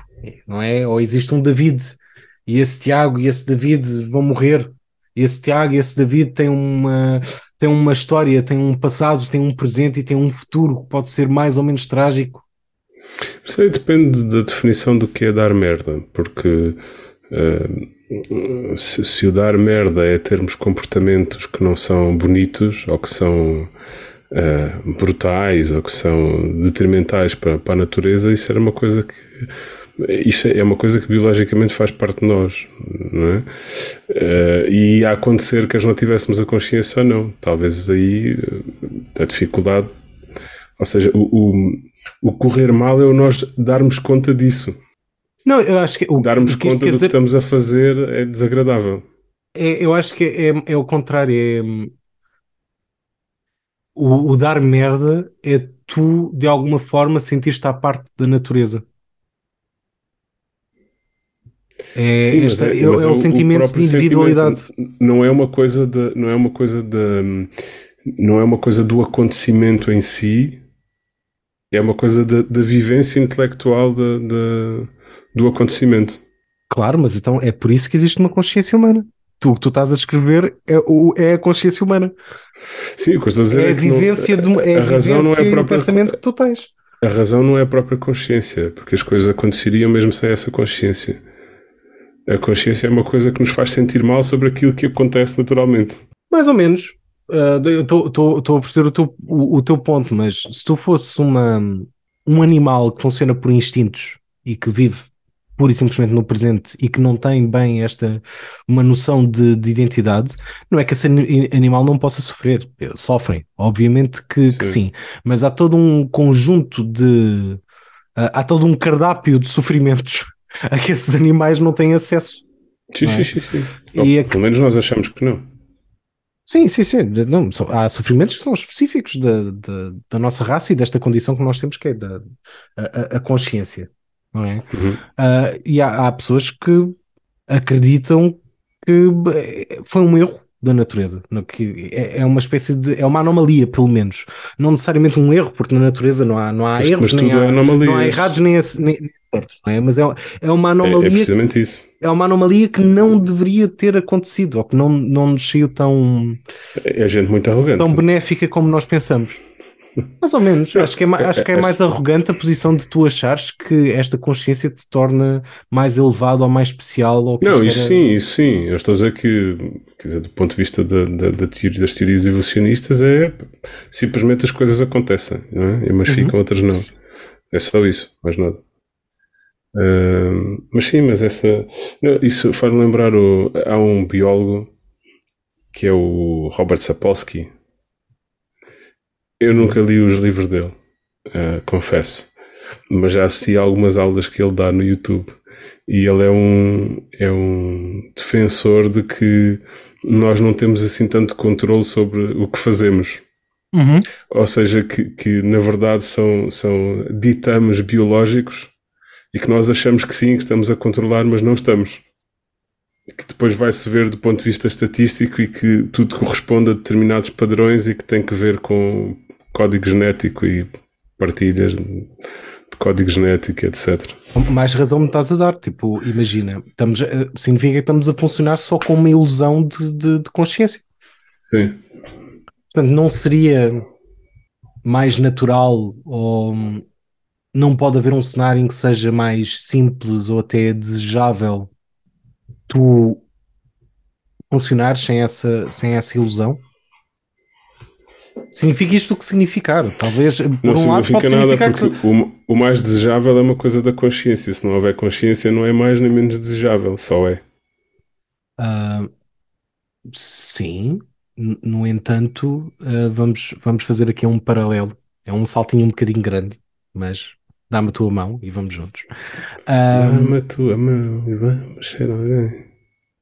não é? Ou existe um David, e esse Tiago e esse David vão morrer. Esse Tiago e esse David têm uma, têm uma história, têm um passado, têm um presente e têm um futuro que pode ser mais ou menos trágico. Isso aí depende da definição do que é dar merda, porque eh, se, se o dar merda é termos comportamentos que não são bonitos ou que são eh, brutais ou que são detrimentais para, para a natureza, isso era uma coisa que isso é uma coisa que biologicamente faz parte de nós, não é? Eh, e ia acontecer que nós não tivéssemos a consciência ou não. Talvez aí eh, a dificuldade ou seja, o, o, o correr mal é o nós darmos conta disso. Não, eu acho que o, Darmos o que conta do dizer que estamos a fazer é desagradável. é, eu acho que é, é o contrário. É, hum, o, o dar merda é tu, de alguma forma, sentir-te à parte da natureza. É, Sim, esta- é, é- é um sentimento de próprio individualidade. sentimento. Não é uma coisa de, não é uma coisa de, não é uma coisa do acontecimento em si, é uma coisa da, vivência intelectual da- da- do acontecimento. Claro, mas então é por isso que existe uma consciência humana. Tu, o que tu estás a descrever é, o, é a consciência humana. Sim, o que eu estou a dizer É a é não- vivência, de, é a, a razão não é a própria pensamento que tu tens. A razão não é a própria consciência, porque as coisas aconteceriam mesmo sem essa consciência. A consciência é uma coisa que nos faz sentir mal sobre aquilo que acontece naturalmente. Mais ou menos. Ah, estou a perceber o teu, o, o teu ponto, mas se tu fosses uma, um animal que funciona por instintos e que vive pura e simplesmente no presente e que não tem bem esta uma noção de, de identidade, não é que esse ani- animal não possa sofrer. Sofrem, obviamente que que sim, Sim. mas há todo um conjunto de ah, há todo um cardápio de sofrimentos a que esses animais não têm acesso. Sim, Não é? sim, sim, sim. E Ou, é que- Pelo menos nós achamos que não. Sim, sim, sim. Não, há sofrimentos que são específicos da, da, da nossa raça e desta condição que nós temos, que é da, a- a consciência, não é? Uhum. Ah, e há, há pessoas que acreditam que eh, foi um erro da natureza, no que é, é uma espécie de, é uma anomalia, pelo menos. Não necessariamente um erro, porque na natureza não há, não há Mas, erros, mas nem há, é não há errados nem, nem, nem certos, não é? Mas é, é uma É, é anomalia precisamente isso. é uma anomalia que não deveria ter acontecido, ou que não, não nos saiu tão, É, é gente muito arrogante. tão benéfica como nós pensamos. Mais ou menos. Acho que, é, acho que é mais arrogante a posição de tu achares que esta consciência te torna mais elevado ou mais especial. Ou Não, isso era- sim, isso sim. Eu estou a dizer que, quer dizer, do ponto de vista da, da, da teoria, das teorias evolucionistas, é simplesmente as coisas acontecem, não é? E Umas Uhum. ficam, outras não. É só isso, mais nada. Ahm, mas sim, mas essa. não, isso faz-me lembrar. O, há um biólogo que é o Robert Sapolsky. Eu nunca li os livros dele, ah, confesso. Mas já assisti a algumas aulas que ele dá no YouTube. E ele é um, é um defensor de que nós não temos assim tanto controle sobre o que fazemos. Uhum. Ou seja, que, que na verdade são, são ditames biológicos e que nós achamos que sim, que estamos a controlar, mas não estamos. Que depois vai-se ver do ponto de vista estatístico e que tudo corresponde a determinados padrões e que tem que ver com código genético e partilhas de código genético, etc. Mais razão me estás a dar. Tipo, imagina, estamos, significa que estamos a funcionar só com uma ilusão de, de, de consciência. Sim. Portanto, não seria mais natural ou não pode haver um cenário em que seja mais simples ou até desejável tu funcionar sem essa, sem essa ilusão? Significa isto o que significar. Talvez, por Não um lado, significa nada significar porque que. o, o mais desejável é uma coisa da consciência. Se não houver consciência, não é mais nem menos desejável, só é. Ah, sim, no entanto, ah, vamos, vamos fazer aqui um paralelo. É um saltinho um bocadinho grande, mas dá-me a tua mão e vamos juntos. Ah, Dá-me a tua mão e vamos ser alguém.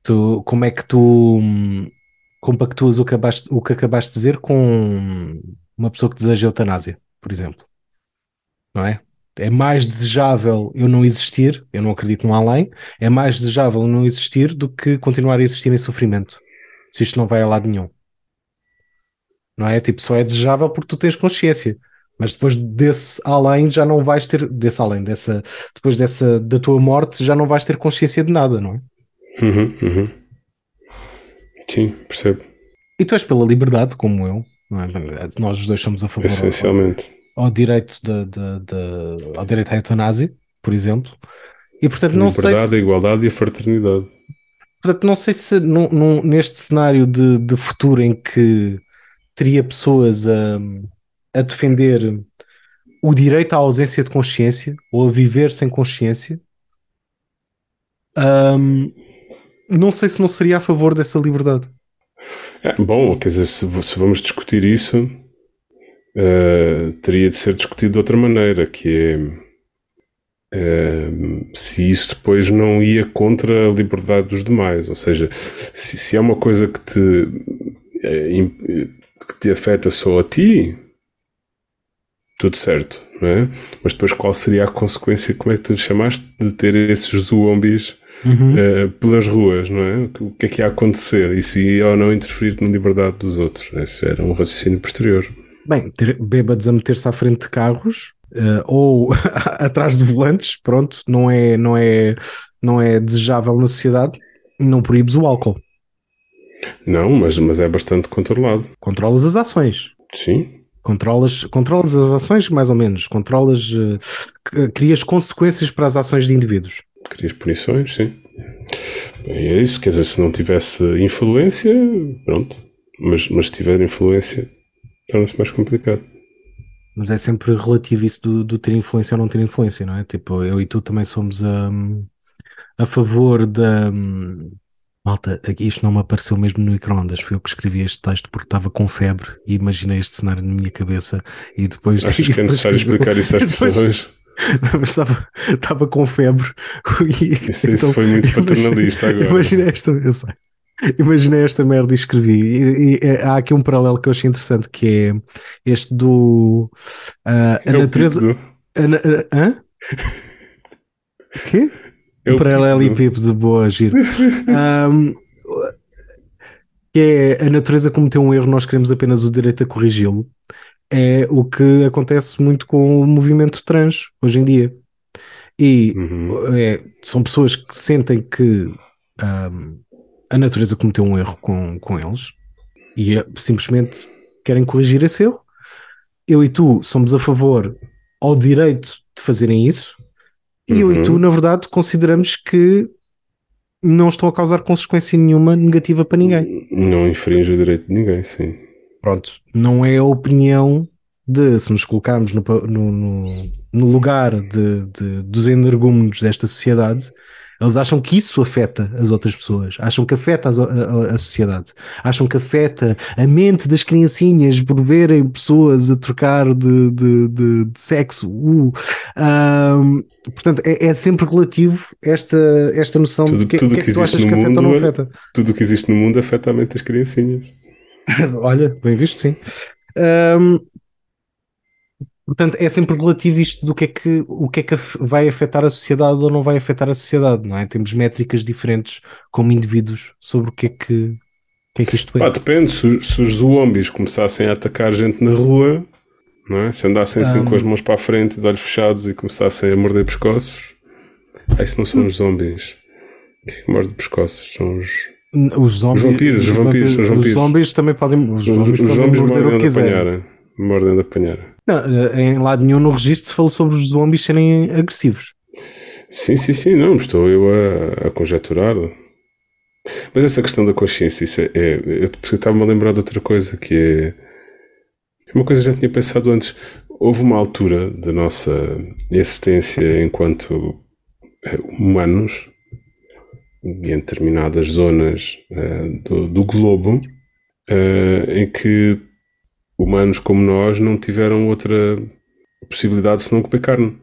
tu, como é que tu hum, compactuas o que, acabaste, o que acabaste de dizer com uma pessoa que deseja eutanásia, por exemplo? Não é? É mais desejável eu não existir, eu não acredito no além, é mais desejável não existir do que continuar a existir em sofrimento, se isto não vai a lado nenhum. Não é? Tipo, só é desejável porque tu tens consciência. Mas depois desse além já não vais ter, desse além, dessa, depois dessa, da tua morte já não vais ter consciência de nada, não é? Uhum, uhum. Sim, percebo. E tu és pela liberdade, como eu, não é? Nós os dois somos a favor ao, Essencialmente. ao direito de, de- de- ao direito à eutanásia, por exemplo. E portanto não sei Liberdade, a se, igualdade e a fraternidade. portanto, não sei se num- num- neste cenário de, de futuro em que teria pessoas a, a defender o direito à ausência de consciência ou a viver sem consciência, hum, não sei se não seria a favor dessa liberdade. É, bom, quer dizer, se, se vamos discutir isso, eh, teria de ser discutido de outra maneira, que é eh, se isso depois não ia contra a liberdade dos demais. Ou seja, se, se é uma coisa que te, eh, que te afeta só a ti, tudo certo, não é? Mas depois qual seria a consequência, como é que tu chamaste, de ter esses zombies eh, pelas ruas, não é? O que- é que ia acontecer? Isso ia ou não interferir na liberdade dos outros? Esse era um raciocínio posterior. Bem, ter bêbados a meter-se à frente de carros eh, ou atrás de volantes, pronto, não é, não, é, não é desejável na sociedade. Não proíbes o álcool. Não, mas, mas é bastante controlado. Controlas as ações. Sim. Controlas, controlas as ações, mais ou menos. Controlas, c- crias consequências para as ações de indivíduos. Crias punições, sim. Bem, é isso, quer dizer, se não tivesse influência, pronto. Mas, mas se tiver influência, torna-se mais complicado. Mas é sempre relativo isso do, do ter influência ou não ter influência, não é? Tipo, eu e tu também somos hum, a favor da. hum, Malta, isto não me apareceu mesmo no microondas. Fui eu que escrevi este texto porque estava com febre e imaginei este cenário na minha cabeça e depois. Achas que é necessário explicar isso às depois- pessoas? Estava, estava com febre. E, Isso, isso foi muito paternalista agora. Imaginei esta, eu sei. Imaginei esta merda e escrevi. E, e, é, há aqui um paralelo que eu achei interessante que é este do ah, a É natureza. A, a- hã? Quê? É o Paralelepípedo, boa, giro. Ahm, que é a natureza cometeu um erro, nós queremos apenas o direito a corrigi-lo. É o que acontece muito com o movimento trans hoje em dia. E Uhum. é, são pessoas que sentem que ahm, a natureza cometeu um erro com, com eles e é- simplesmente querem corrigir esse erro. Eu e tu somos a favor ao direito de fazerem isso, e eu e Uhum. tu, na verdade, consideramos que não estão a causar consequência nenhuma negativa para ninguém. Não infringe o direito de ninguém, sim. Pronto, não é a opinião de se nos colocarmos no, no- no- no lugar de, de- dos energúmenos desta sociedade, eles acham que isso afeta as outras pessoas, acham que afeta a, a- a sociedade, acham que afeta a mente das criancinhas por verem pessoas a trocar de, de- de- de sexo. Uh, ahm, portanto, é, é sempre relativo esta, esta noção Tudo- de que, tudo que é que que existe no que afeta ou não mundo é- afeta. Tudo o que existe no mundo afeta a mente das criancinhas. Olha, bem visto, sim. Ahm, portanto, é sempre relativo isto do que é que, o que é que vai afetar a sociedade ou não vai afetar a sociedade, não é? Temos métricas diferentes como indivíduos sobre o que é que, o que, é que isto é. Pá, depende. Se, se os zombies começassem a atacar gente na rua, não é? se andassem assim Um. com as mãos para a frente, de olhos fechados e começassem a morder pescoços, ah, isso não são os zombies. Quem é que morde pescoços? São os. Os zombies, Os vampiros, os vampiros, os vampiros. Os zombies também podem, os zombies os podem morder mordem o que quiserem. apanharem. uma ordem de apanhar. Não, eh, em lado nenhum no registro se falou sobre os zombies serem agressivos. Sim, sim, sim, não, estou eu a, a conjecturar. Mas essa questão da consciência, isso é, é eu estava-me a lembrar de outra coisa que é, é uma coisa que já tinha pensado antes. Houve uma altura da nossa existência enquanto eh, humanos em determinadas zonas uh, do, do, globo uh, em que humanos como nós não tiveram outra possibilidade senão comer carne.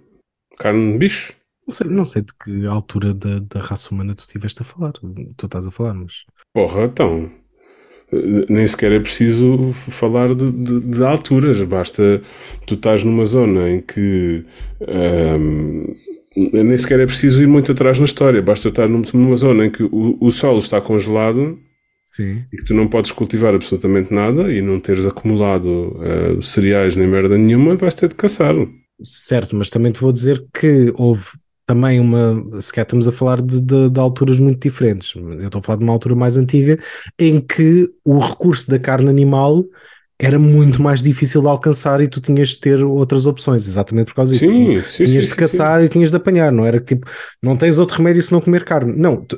Carne de bicho. Não sei, não sei de que altura da, da raça humana tu estiveste a falar. Tu estás a falar, mas. Porra, então. Nem sequer é preciso falar de, de, de alturas, basta tu estás numa zona em que um, nem sequer é preciso ir muito atrás na história, basta estar numa zona em que o, o solo está congelado Sim. e que tu não podes cultivar absolutamente nada e não teres acumulado uh, cereais nem merda nenhuma, vais ter de caçar. Certo, mas também te vou dizer que houve também uma. Se calhar estamos a falar de, de, de, alturas muito diferentes. Eu estou a falar de uma altura mais antiga em que o recurso da carne animal era muito mais difícil de alcançar e tu tinhas de ter outras opções, exatamente por causa disso. Sim, sim, tinhas sim, de caçar sim. e tinhas de apanhar, não era que tipo, não tens outro remédio se não comer carne. Não, tu,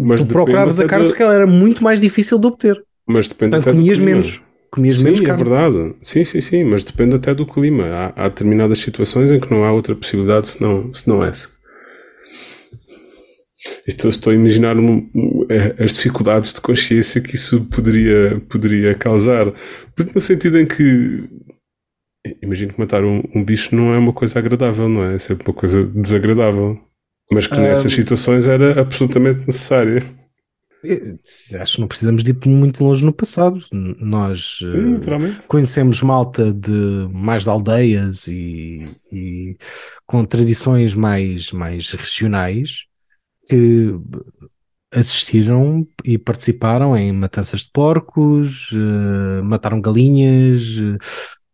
Mas tu procuravas a carne, se calhar era muito mais difícil de obter. Mas depende Portanto, até do comias clima. menos. Comias Sim, menos é carne. verdade. Sim, sim, sim, mas depende até do clima. Há, há determinadas situações em que não há outra possibilidade senão, senão essa. Estou, estou a imaginar um- um- eh, as dificuldades de consciência que isso poderia, poderia causar. Porque no sentido em que imagino que matar um, um bicho não é uma coisa agradável, não é? É sempre uma coisa desagradável. Mas que nessas situações era absolutamente necessária. Eu Acho que não precisamos de ir muito longe no passado. Nós Sim, eh, conhecemos malta de mais de aldeias e, e com tradições mais, mais regionais que assistiram e participaram em matanças de porcos, eh, mataram galinhas, eh,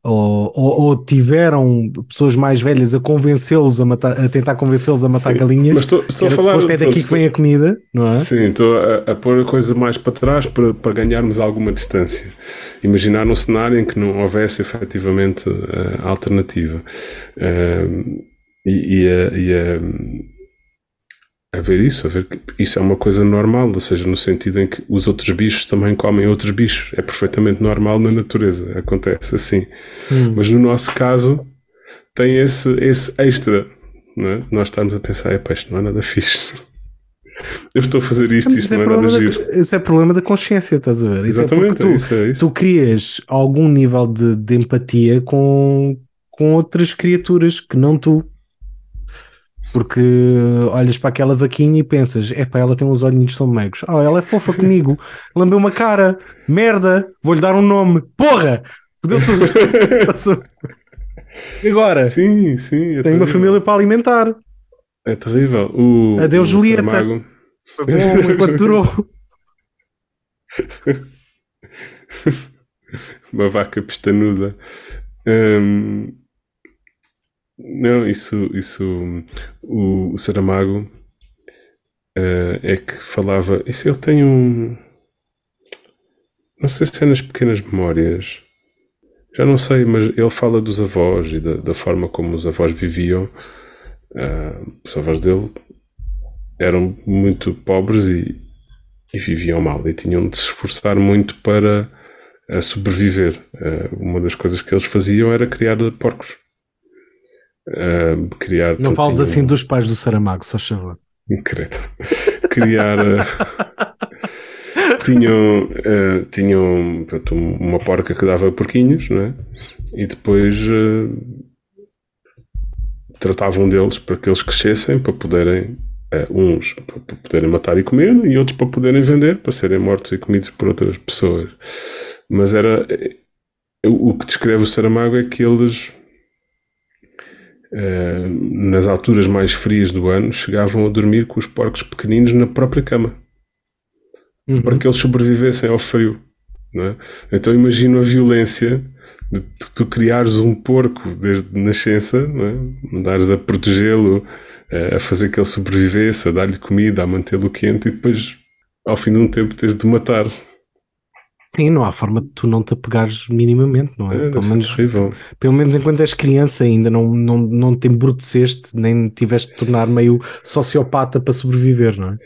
ou, ou- ou tiveram pessoas mais velhas a convencê-los a matar, a tentar convencê-los a matar Sim, galinhas. Mas estou, estou a falar. suposto é daqui que vem a comida, não é? Sim, estou a, a pôr a coisa mais para trás para, para ganharmos alguma distância. Imaginar um cenário em que não houvesse efetivamente a alternativa. E, e, a, e a- a ver isso, a ver que isso é uma coisa normal, ou seja, no sentido em que os outros bichos também comem outros bichos. É perfeitamente normal na natureza, acontece assim. Hum. Mas no nosso caso, tem esse, esse extra. Não é? Nós estamos a pensar, é isto não é nada fixe. Eu estou a fazer isto, isto isso, não é é nada giro. da, isso é problema da consciência, estás a ver? Isso Exatamente, é tu, isso é isso. tu crias algum nível de, de empatia com, com outras criaturas que não tu. Porque olhas para aquela vaquinha e pensas: epá, ela tem uns olhinhos tão meigos. Oh, ela é fofa comigo. Lambeu uma cara. Merda. Vou-lhe dar um nome. Porra. Fodeu tudo. Agora, Sim, sim. É tenho uma terrível. família para alimentar. É terrível. O, Adeus, o Julieta. Saramago- Foi bom enquanto durou. uma vaca pestanuda. Hum, não, isso, isso o, o Saramago eh, é que falava. Isso ele tem um. Não sei se é nas pequenas memórias. Já não sei, mas ele fala dos avós e da, da forma como os avós viviam. Ah, os avós dele eram muito pobres e, e viviam mal e tinham de se esforçar muito para a sobreviver. Ah, uma das coisas que eles faziam era criar porcos. Ah, criar, Não fales assim dos pais do Saramago, só favor. Credo. Criar. eh, tinham eh, tinham portanto, um- uma porca que dava porquinhos, não é? E depois eh, tratavam deles para que eles crescessem para poderem. eh, uns para poderem matar e comer e outros para poderem vender para serem mortos e comidos por outras pessoas. Mas era. o que descreve o Saramago é que eles nas alturas mais frias do ano, chegavam a dormir com os porcos pequeninos na própria cama, Uhum. para que eles sobrevivessem ao frio. Não é? Então imagino a violência de tu, tu criares um porco desde nascença, não é? andares a protegê-lo, eh, a fazer que ele sobrevivesse, a dar-lhe comida, a mantê-lo quente e depois, ao fim de um tempo, tens de matar. Sim, não há forma de tu não te apegares minimamente, não é? É, pelo, menos, terrível. pelo menos enquanto és criança ainda não, não, não te embruteceste, nem tiveste de tornar meio sociopata para sobreviver, não é?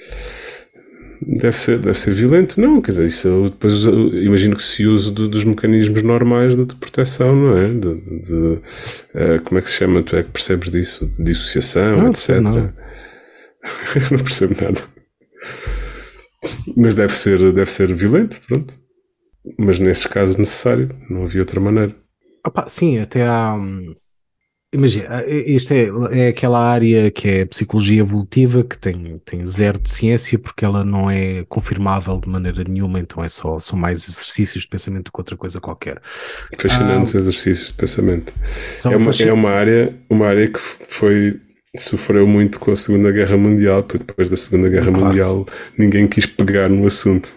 Deve ser, deve ser violento, não, quer dizer, isso depois imagino que se use do- dos mecanismos normais de, de proteção, não é? De, de- de, eh, como é que se chama? Tu é que percebes disso? De dissociação, Não, etc. nada. não percebo nada. Mas deve ser, deve ser violento, pronto. Mas nesses casos necessário, não havia outra maneira. Opa, sim, até há. hum, Imagina, isto é, é aquela área que é psicologia evolutiva que tem, tem zero de ciência porque ela não é confirmável de maneira nenhuma, então é só, são mais exercícios de pensamento do que outra coisa qualquer. Fascinantes exercícios de pensamento. É uma, fascin- é uma área, uma área que foi sofreu muito com a Segunda Guerra Mundial, porque depois da Segunda Guerra Claro. Mundial ninguém quis pegar no assunto.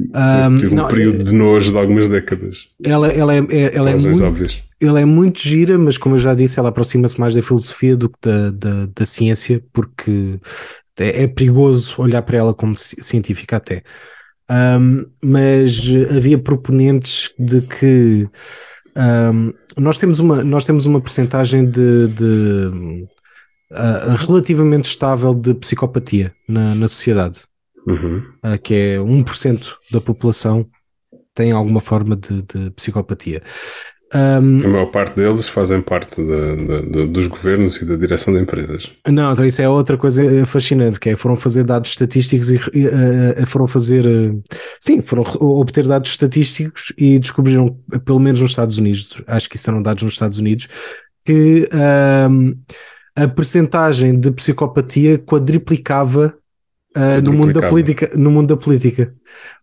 Hum, Tive um não, período de nojo de algumas décadas. ela, ela é, é- ela, é muito, óbvias. ela é muito gira, mas como eu já disse, ela aproxima-se mais da filosofia do que da, da, da ciência, porque é, é perigoso olhar para ela como ci- científica até. Hum, mas havia proponentes de que hum, nós temos uma nós temos uma percentagem de, de, ah, relativamente estável de psicopatia na, na sociedade, Uhum. ah, que é 1% da população tem alguma forma de, de psicopatia. Hum, A maior parte deles fazem parte da- da- dos governos e da direção de empresas. Não, então isso é outra coisa fascinante, que é foram fazer dados estatísticos e eh, foram fazer, eh, sim, foram obter dados estatísticos e descobriram, pelo menos nos Estados Unidos, acho que isso eram dados nos Estados Unidos, que a percentagem de psicopatia quadriplicava ah, no mundo da política, no mundo da política.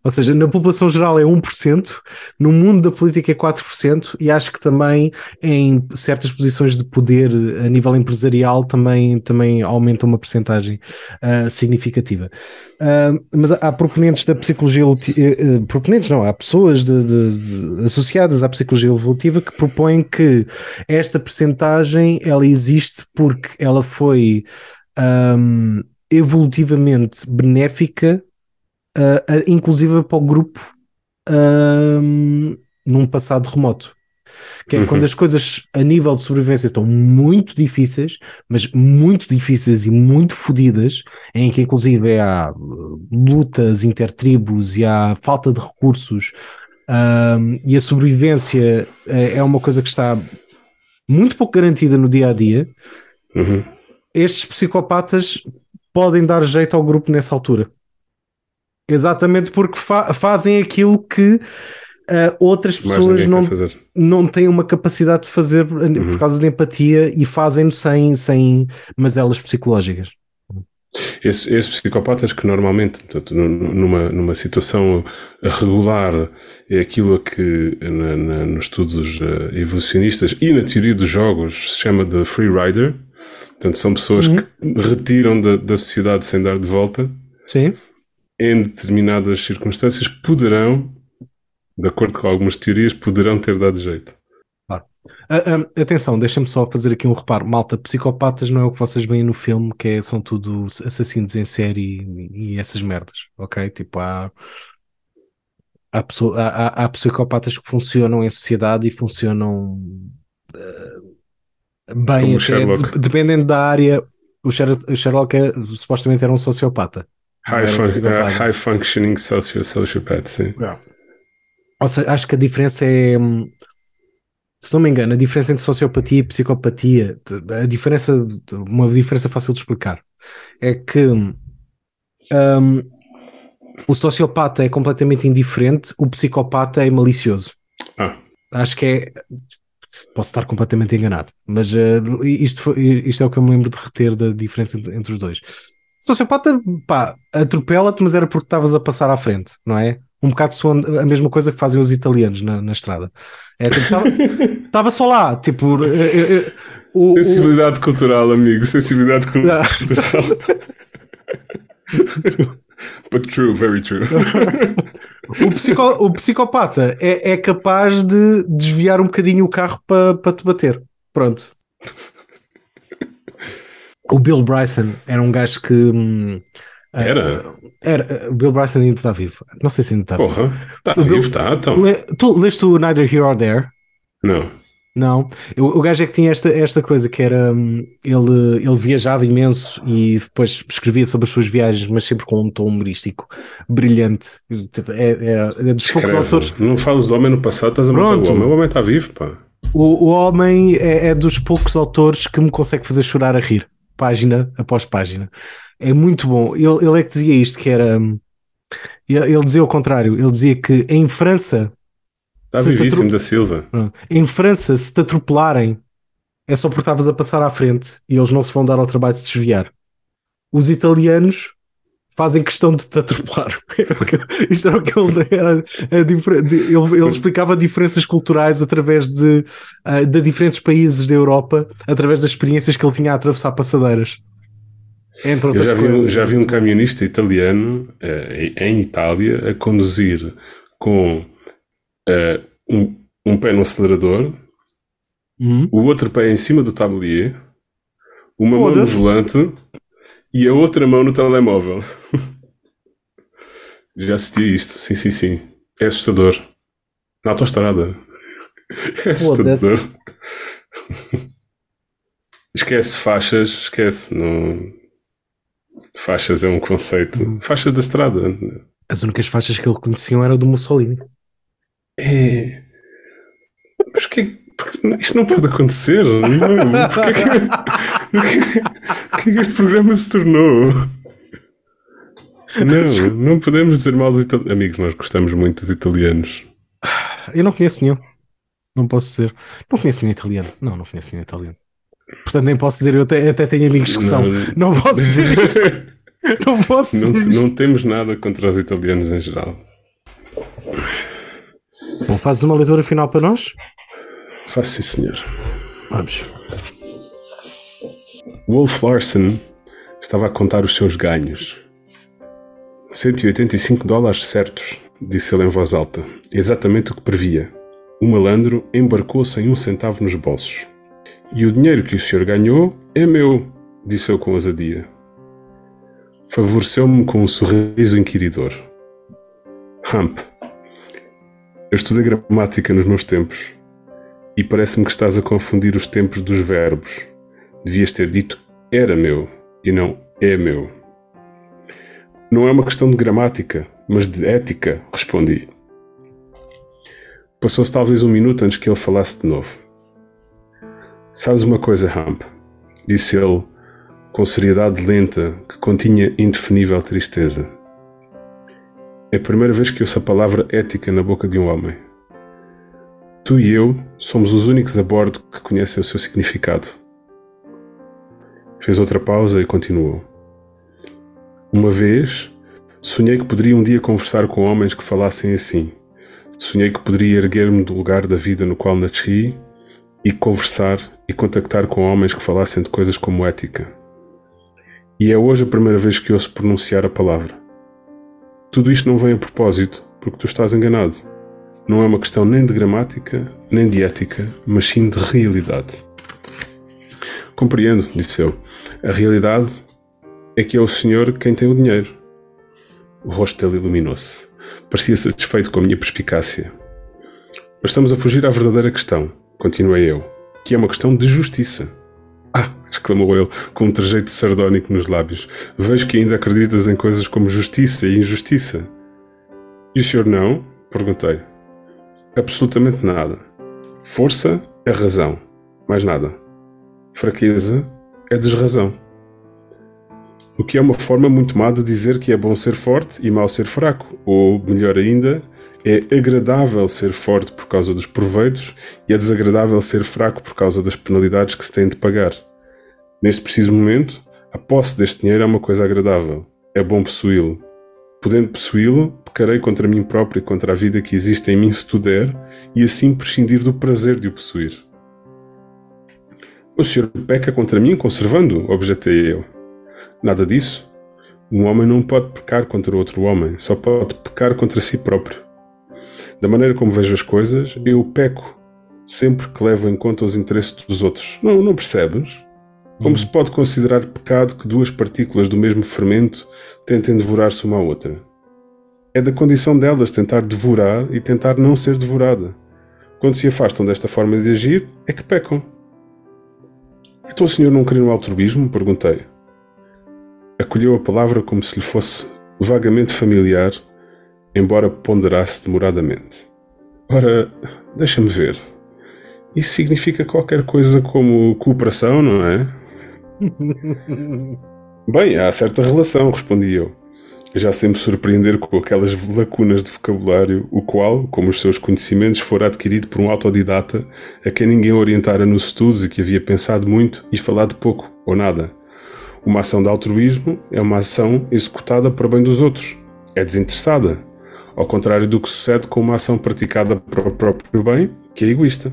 Ou seja, na população geral é 1%, no mundo da política é 4%, e acho que também em certas posições de poder a nível empresarial também, também aumenta uma percentagem ah, significativa. Ah, mas há, proponentes da psicologia eh, eh, proponentes não, há pessoas de- de- de- associadas à psicologia evolutiva que propõem que esta percentagem ela existe porque ela foi ahm, evolutivamente benéfica, ah, ah, inclusive para o grupo ahm, num passado remoto. Que é Uhum. quando as coisas a nível de sobrevivência estão muito difíceis, mas muito difíceis e muito fodidas, em que inclusive há uh, lutas intertribos e há falta de recursos, e a sobrevivência é é uma coisa que está muito pouco garantida no dia a dia, Uhum. estes psicopatas podem dar jeito ao grupo nessa altura. Exatamente porque fa- fazem aquilo que ah, outras Mais pessoas não, não têm uma capacidade de fazer por Uhum. por causa de empatia e fazem-no sem, sem mazelas psicológicas. Esses, esses psicopatas que normalmente, portanto, nu- numa, numa situação regular, é aquilo que na- na- nos estudos eh, evolucionistas e na teoria dos jogos se chama de free rider. Portanto, são pessoas que retiram da, da sociedade sem dar de volta. Sim. Em determinadas circunstâncias, poderão, de acordo com algumas teorias, poderão ter dado jeito. Ah, ah, atenção, deixa-me só fazer aqui um reparo. Malta, psicopatas não é o que vocês veem no filme, que é- são tudo assassinos em série e, e essas merdas, ok? Tipo, há, há, há- há- psicopatas que funcionam em sociedade e funcionam ah, bem, até, dependendo da área. O Sher- o Sherlock é- supostamente era um sociopata. High, um fun- psicopata. high functioning socio sociopath, sim. Ou seja, acho que a diferença é. hum, Se não me engano, a diferença entre sociopatia e psicopatia, a diferença, uma diferença fácil de explicar, é que hum, o sociopata é completamente indiferente, o psicopata é malicioso. Ah, Acho que é. Posso estar completamente enganado, mas eh, isto, foi- isto é o que eu me lembro de reter da diferença entre entre os dois. Sociopata, pá, atropela-te, mas era porque estavas a passar à frente, não é? Um bocado soando a mesma coisa que fazem os italianos na, na estrada. É, tipo, estava só lá, tipo. eh, eh, o- o- sensibilidade cultural, amigo. Sensibilidade cultural. But true, very true. O, psico- o psicopata é, é capaz de desviar um bocadinho o carro para para te bater. Pronto. O Bill Bryson era um gajo que hum, Era? Era. Bill Bryson ainda está vivo. Não sei se ainda está vivo. Porra, está O vivo, está, então. Le, tu leste o Neither Here or There? Não. Não. O, o gajo é que tinha esta, esta coisa que era. hum, Ele, ele viajava imenso e depois escrevia sobre as suas viagens, mas sempre com um tom humorístico brilhante. Tipo, É, é, é dos poucos Escreve. autores. Não falas do homem no passado, estás a matar Pronto. o homem. O homem está vivo, pá. O, o homem é, é dos poucos autores que me consegue fazer chorar a rir, página após página. É muito bom. Ele, ele é que dizia isto: que era. hum, Ele, ele dizia o contrário. Ele dizia que em França. Está vivíssimo da Silva. Pronto. Em França, se te atropelarem, é só porque estavas a passar à frente e eles não se vão dar ao trabalho de se desviar. Os italianos fazem questão de te atropelar. Isto era o que ele era. ele, ele explicava diferenças culturais através de, ah, de diferentes países da Europa, através das experiências que ele tinha a atravessar passadeiras. Entre Eu outras já vi, um, coisas. já vi um camionista italiano eh, em Itália a conduzir com eh, um, um pé no acelerador, Hum. o outro pé em cima do tablier, uma mão no Foda-se. volante e a outra mão no telemóvel. Já assisti a isto, sim, sim, sim. É assustador. Na autoestrada. É assustador. Esquece faixas, esquece. Não... Faixas é um conceito. Faixas da estrada. As únicas faixas que ele conheciam eram do Mussolini. É. Mas que, porque isto não pode acontecer. Não. Porquê que, porquê, porquê que este programa se tornou? Não, não podemos dizer mal dos italianos. Amigos, nós gostamos muito dos italianos. Eu não conheço nenhum. Não posso dizer. Não conheço nenhum italiano. Não, não conheço nenhum italiano. Portanto, nem posso dizer. Eu até, até tenho amigos que são. Não. Não posso dizer isto. Não posso Não, dizer isto. não temos nada contra os italianos em geral. Bom, fazes uma leitura final para nós? Faça sim, senhor. Vamos. Wolf Larsen estava a contar os seus ganhos. 185 dólares certos, disse ele em voz alta. Exatamente o que previa. O malandro embarcou sem um centavo nos bolsos. E o dinheiro que o senhor ganhou é meu, disse eu com ousadia. Favoreceu-me com um sorriso inquiridor. Hump, eu estudei gramática nos meus tempos e parece-me que estás a confundir os tempos dos verbos. Devias ter dito era meu e não é meu. Não é uma questão de gramática, mas de ética, respondi. Passou-se talvez um minuto antes que ele falasse de novo. Sabes uma coisa, Hump? Disse ele com seriedade lenta que continha indefinível tristeza. É a primeira vez que ouço a palavra ética na boca de um homem. Tu e eu somos os únicos a bordo que conhecem o seu significado. Fez outra pausa e continuou. Uma vez, sonhei que poderia um dia conversar com homens que falassem assim. Sonhei que poderia erguer-me do lugar da vida no qual nasci e conversar e contactar com homens que falassem de coisas como ética. E é hoje a primeira vez que ouço pronunciar a palavra. Tudo isto não vem a propósito, porque tu estás enganado. Não é uma questão nem de gramática, nem de ética, mas sim de realidade. Compreendo, disse eu. A realidade é que é o senhor quem tem o dinheiro. O rosto dele iluminou-se. Parecia satisfeito com a minha perspicácia. Mas estamos a fugir à verdadeira questão, continuei eu, que é uma questão de justiça. Exclamou ele, com um trejeito sardónico nos lábios. Vejo que ainda acreditas em coisas como justiça e injustiça. E o senhor não? perguntei. Absolutamente nada. Força é razão, mais nada. Fraqueza é desrazão. O que é uma forma muito má de dizer que é bom ser forte e mau ser fraco, ou, melhor ainda, é agradável ser forte por causa dos proveitos e é desagradável ser fraco por causa das penalidades que se tem de pagar. Neste preciso momento, a posse deste dinheiro é uma coisa agradável. É bom possuí-lo. Podendo possuí-lo, pecarei contra mim próprio e contra a vida que existe em mim se tu der, e assim prescindir do prazer de o possuir. O senhor peca contra mim conservando? objetei eu. Nada disso. Um homem não pode pecar contra outro homem, só pode pecar contra si próprio. Da maneira como vejo as coisas, eu peco sempre que levo em conta os interesses dos outros. Não, não percebes? Como se pode considerar pecado que duas partículas do mesmo fermento tentem devorar-se uma à outra? É da condição delas tentar devorar e tentar não ser devorada. Quando se afastam desta forma de agir, é que pecam. Então o senhor não crê no altruísmo? Perguntei. Acolheu a palavra como se lhe fosse vagamente familiar, embora ponderasse demoradamente. Ora, deixa-me ver. Isso significa qualquer coisa como cooperação, não é? Bem, há certa relação, respondi eu. Já sem me surpreender com aquelas lacunas de vocabulário, o qual, como os seus conhecimentos, fora adquirido por um autodidata a quem ninguém orientara nos estudos e que havia pensado muito e falado pouco ou nada. Uma ação de altruísmo é uma ação executada para bem dos outros. É desinteressada, ao contrário do que sucede com uma ação praticada para o próprio bem, que é egoísta.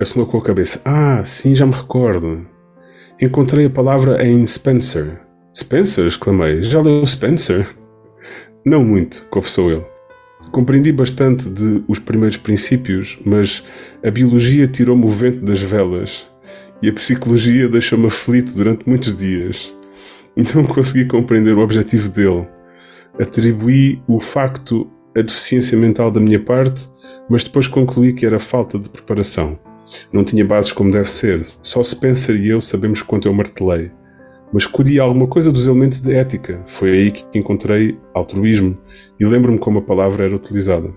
Assinou com a cabeça. Ah, sim, já me recordo. Encontrei a palavra em Spencer. Spencer? exclamei. Já leu Spencer? Não muito, confessou ele. Compreendi bastante de os primeiros princípios, mas a biologia tirou-me o vento das velas e a psicologia deixou-me aflito durante muitos dias. Não consegui compreender o objetivo dele. Atribuí o facto à deficiência mental da minha parte, mas depois concluí que era falta de preparação. Não tinha bases como deve ser. Só Spencer e eu sabemos quanto eu martelei. Mas escolhi alguma coisa dos elementos de ética. Foi aí que encontrei altruísmo e lembro-me como a palavra era utilizada.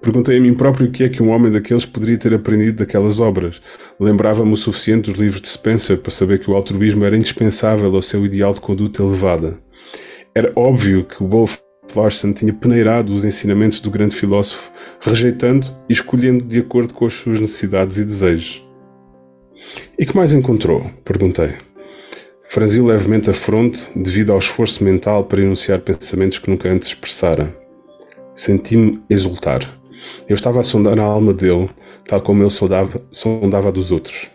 Perguntei a mim próprio o que é que um homem daqueles poderia ter aprendido daquelas obras. Lembrava-me o suficiente dos livros de Spencer para saber que o altruísmo era indispensável ao seu ideal de conduta elevada. Era óbvio que o Wolf Larsen tinha peneirado os ensinamentos do grande filósofo, rejeitando e escolhendo de acordo com as suas necessidades e desejos. E que mais encontrou? perguntei. Franziu levemente a fronte devido ao esforço mental para enunciar pensamentos que nunca antes expressara. Senti-me exultar. Eu estava a sondar a alma dele, tal como ele sondava, sondava a dos outros.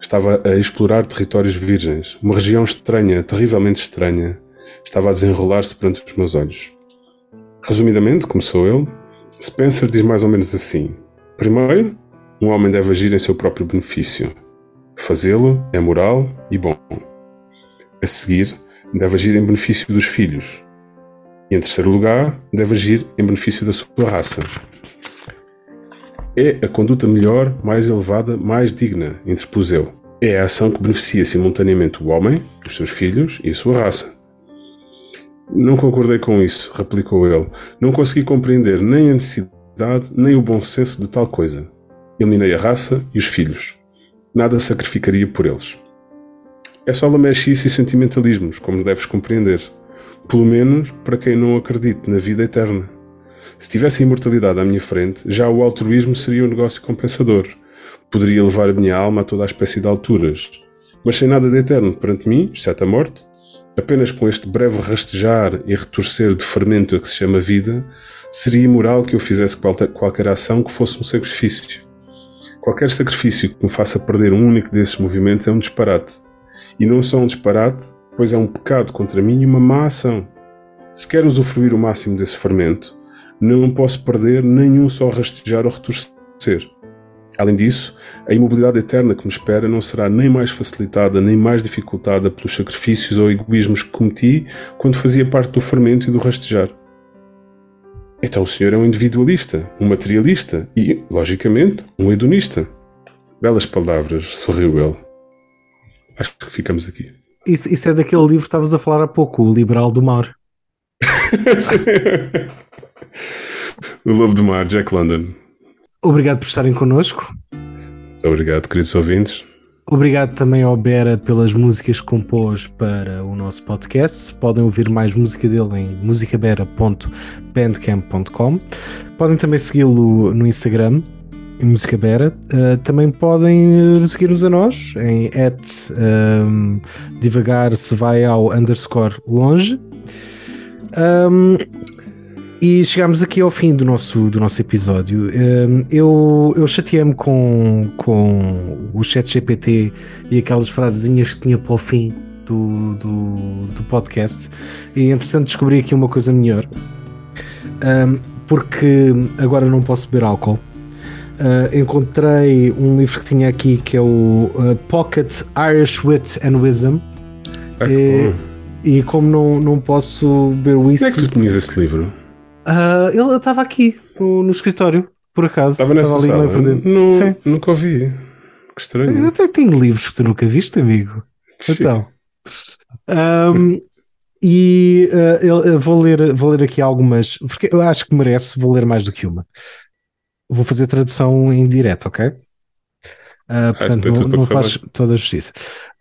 Estava a explorar territórios virgens, uma região estranha, terrivelmente estranha, estava a desenrolar-se perante os meus olhos. Resumidamente, começou ele, Spencer diz mais ou menos assim: Primeiro, um homem deve agir em seu próprio benefício. Fazê-lo é moral e bom. A seguir, deve agir em benefício dos filhos. E em terceiro lugar, deve agir em benefício da sua raça. É a conduta melhor, mais elevada, mais digna, interpus eu. É a ação que beneficia simultaneamente o homem, os seus filhos e a sua raça. Não concordei com isso, replicou ele. Não consegui compreender nem a necessidade nem o bom senso de tal coisa. Eliminei a raça e os filhos. Nada sacrificaria por eles. É só lamechice e sentimentalismos, como deves compreender. Pelo menos para quem não acredite na vida eterna. Se tivesse imortalidade à minha frente, já o altruísmo seria um negócio compensador. Poderia levar a minha alma a toda a espécie de alturas. Mas sem nada de eterno perante mim, exceto a morte, apenas com este breve rastejar e retorcer de fermento a que se chama vida, seria imoral que eu fizesse qualquer ação que fosse um sacrifício. Qualquer sacrifício que me faça perder um único desses movimentos é um disparate. E não só um disparate, pois é um pecado contra mim e uma má ação. Se quero usufruir o máximo desse fermento, não posso perder nenhum só rastejar ou retorcer. Além disso, a imobilidade eterna que me espera não será nem mais facilitada nem mais dificultada pelos sacrifícios ou egoísmos que cometi quando fazia parte do fermento e do rastejar. Então o senhor é um individualista, um materialista e, logicamente, um hedonista. Belas palavras, sorriu ele. Acho que ficamos aqui. Isso, isso é daquele livro que estavas a falar há pouco, O Liberal do Mar. o Lobo do Mar, Jack London. Obrigado por estarem connosco. Obrigado, queridos ouvintes. Obrigado também ao Bera pelas músicas que compôs para o nosso podcast. Podem ouvir mais música dele em musicabera.bandcamp.com. Podem também segui-lo no Instagram, em Música Bera. Uh, também podem uh, seguir-nos a nós em at um, devagar se vai ao underscore longe. Um, e chegamos aqui ao fim do nosso, do nosso episódio. Hum, eu, eu chateei-me com, com o chat GPT e aquelas frasezinhas que tinha para o fim do, do, do podcast. E entretanto descobri aqui uma coisa melhor. Um, porque agora não posso beber álcool. Uh, encontrei um livro que tinha aqui que é o uh, Pocket Irish Wit and Wisdom. Ah, É, bom. E como não, não posso beber Onde é whisky, que tu tinhas esse livro? Uh, ele estava aqui no, no escritório, por acaso. Estava nessa ali sala? Não, Sim. nunca ouvi. Que estranho. Eu até tenho livros que tu nunca viste, amigo. Então. Um, e uh, eu, vou, ler, vou ler aqui algumas, porque eu acho que merece, vou ler mais do que uma. Vou fazer tradução em direto, ok? Uh, portanto, tem não, não faz toda a justiça.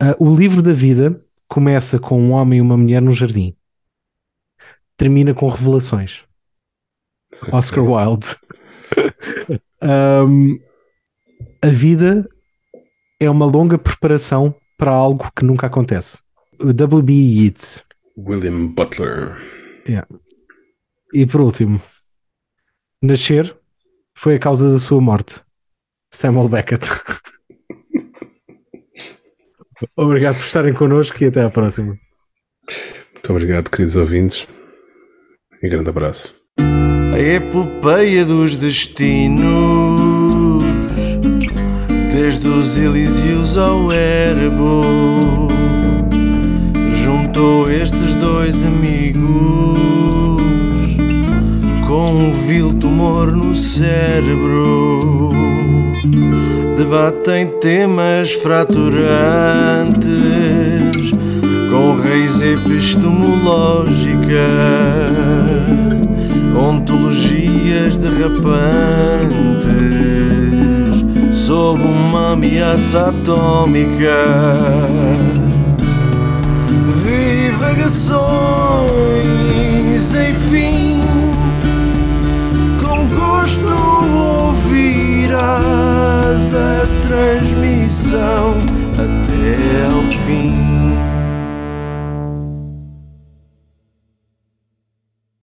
Uh, o livro da vida começa com um homem e uma mulher no jardim, termina com revelações. Oscar Wilde. Um, a vida é uma longa preparação para algo que nunca acontece. W.B. Yeats. William Butler. E por último, nascer foi a causa da sua morte. Samuel Beckett. Obrigado por estarem connosco e até à próxima. Muito obrigado, queridos ouvintes. E grande abraço. A epopeia dos destinos, desde os Elíseos ao Erebo, juntou estes dois amigos com um vil tumor no cérebro. Debatem temas fraturantes com raiz epistemológica ontologias derrapantes sob uma ameaça atômica. Divagações, enfim, com gosto ouvirás a transmissão até ao fim.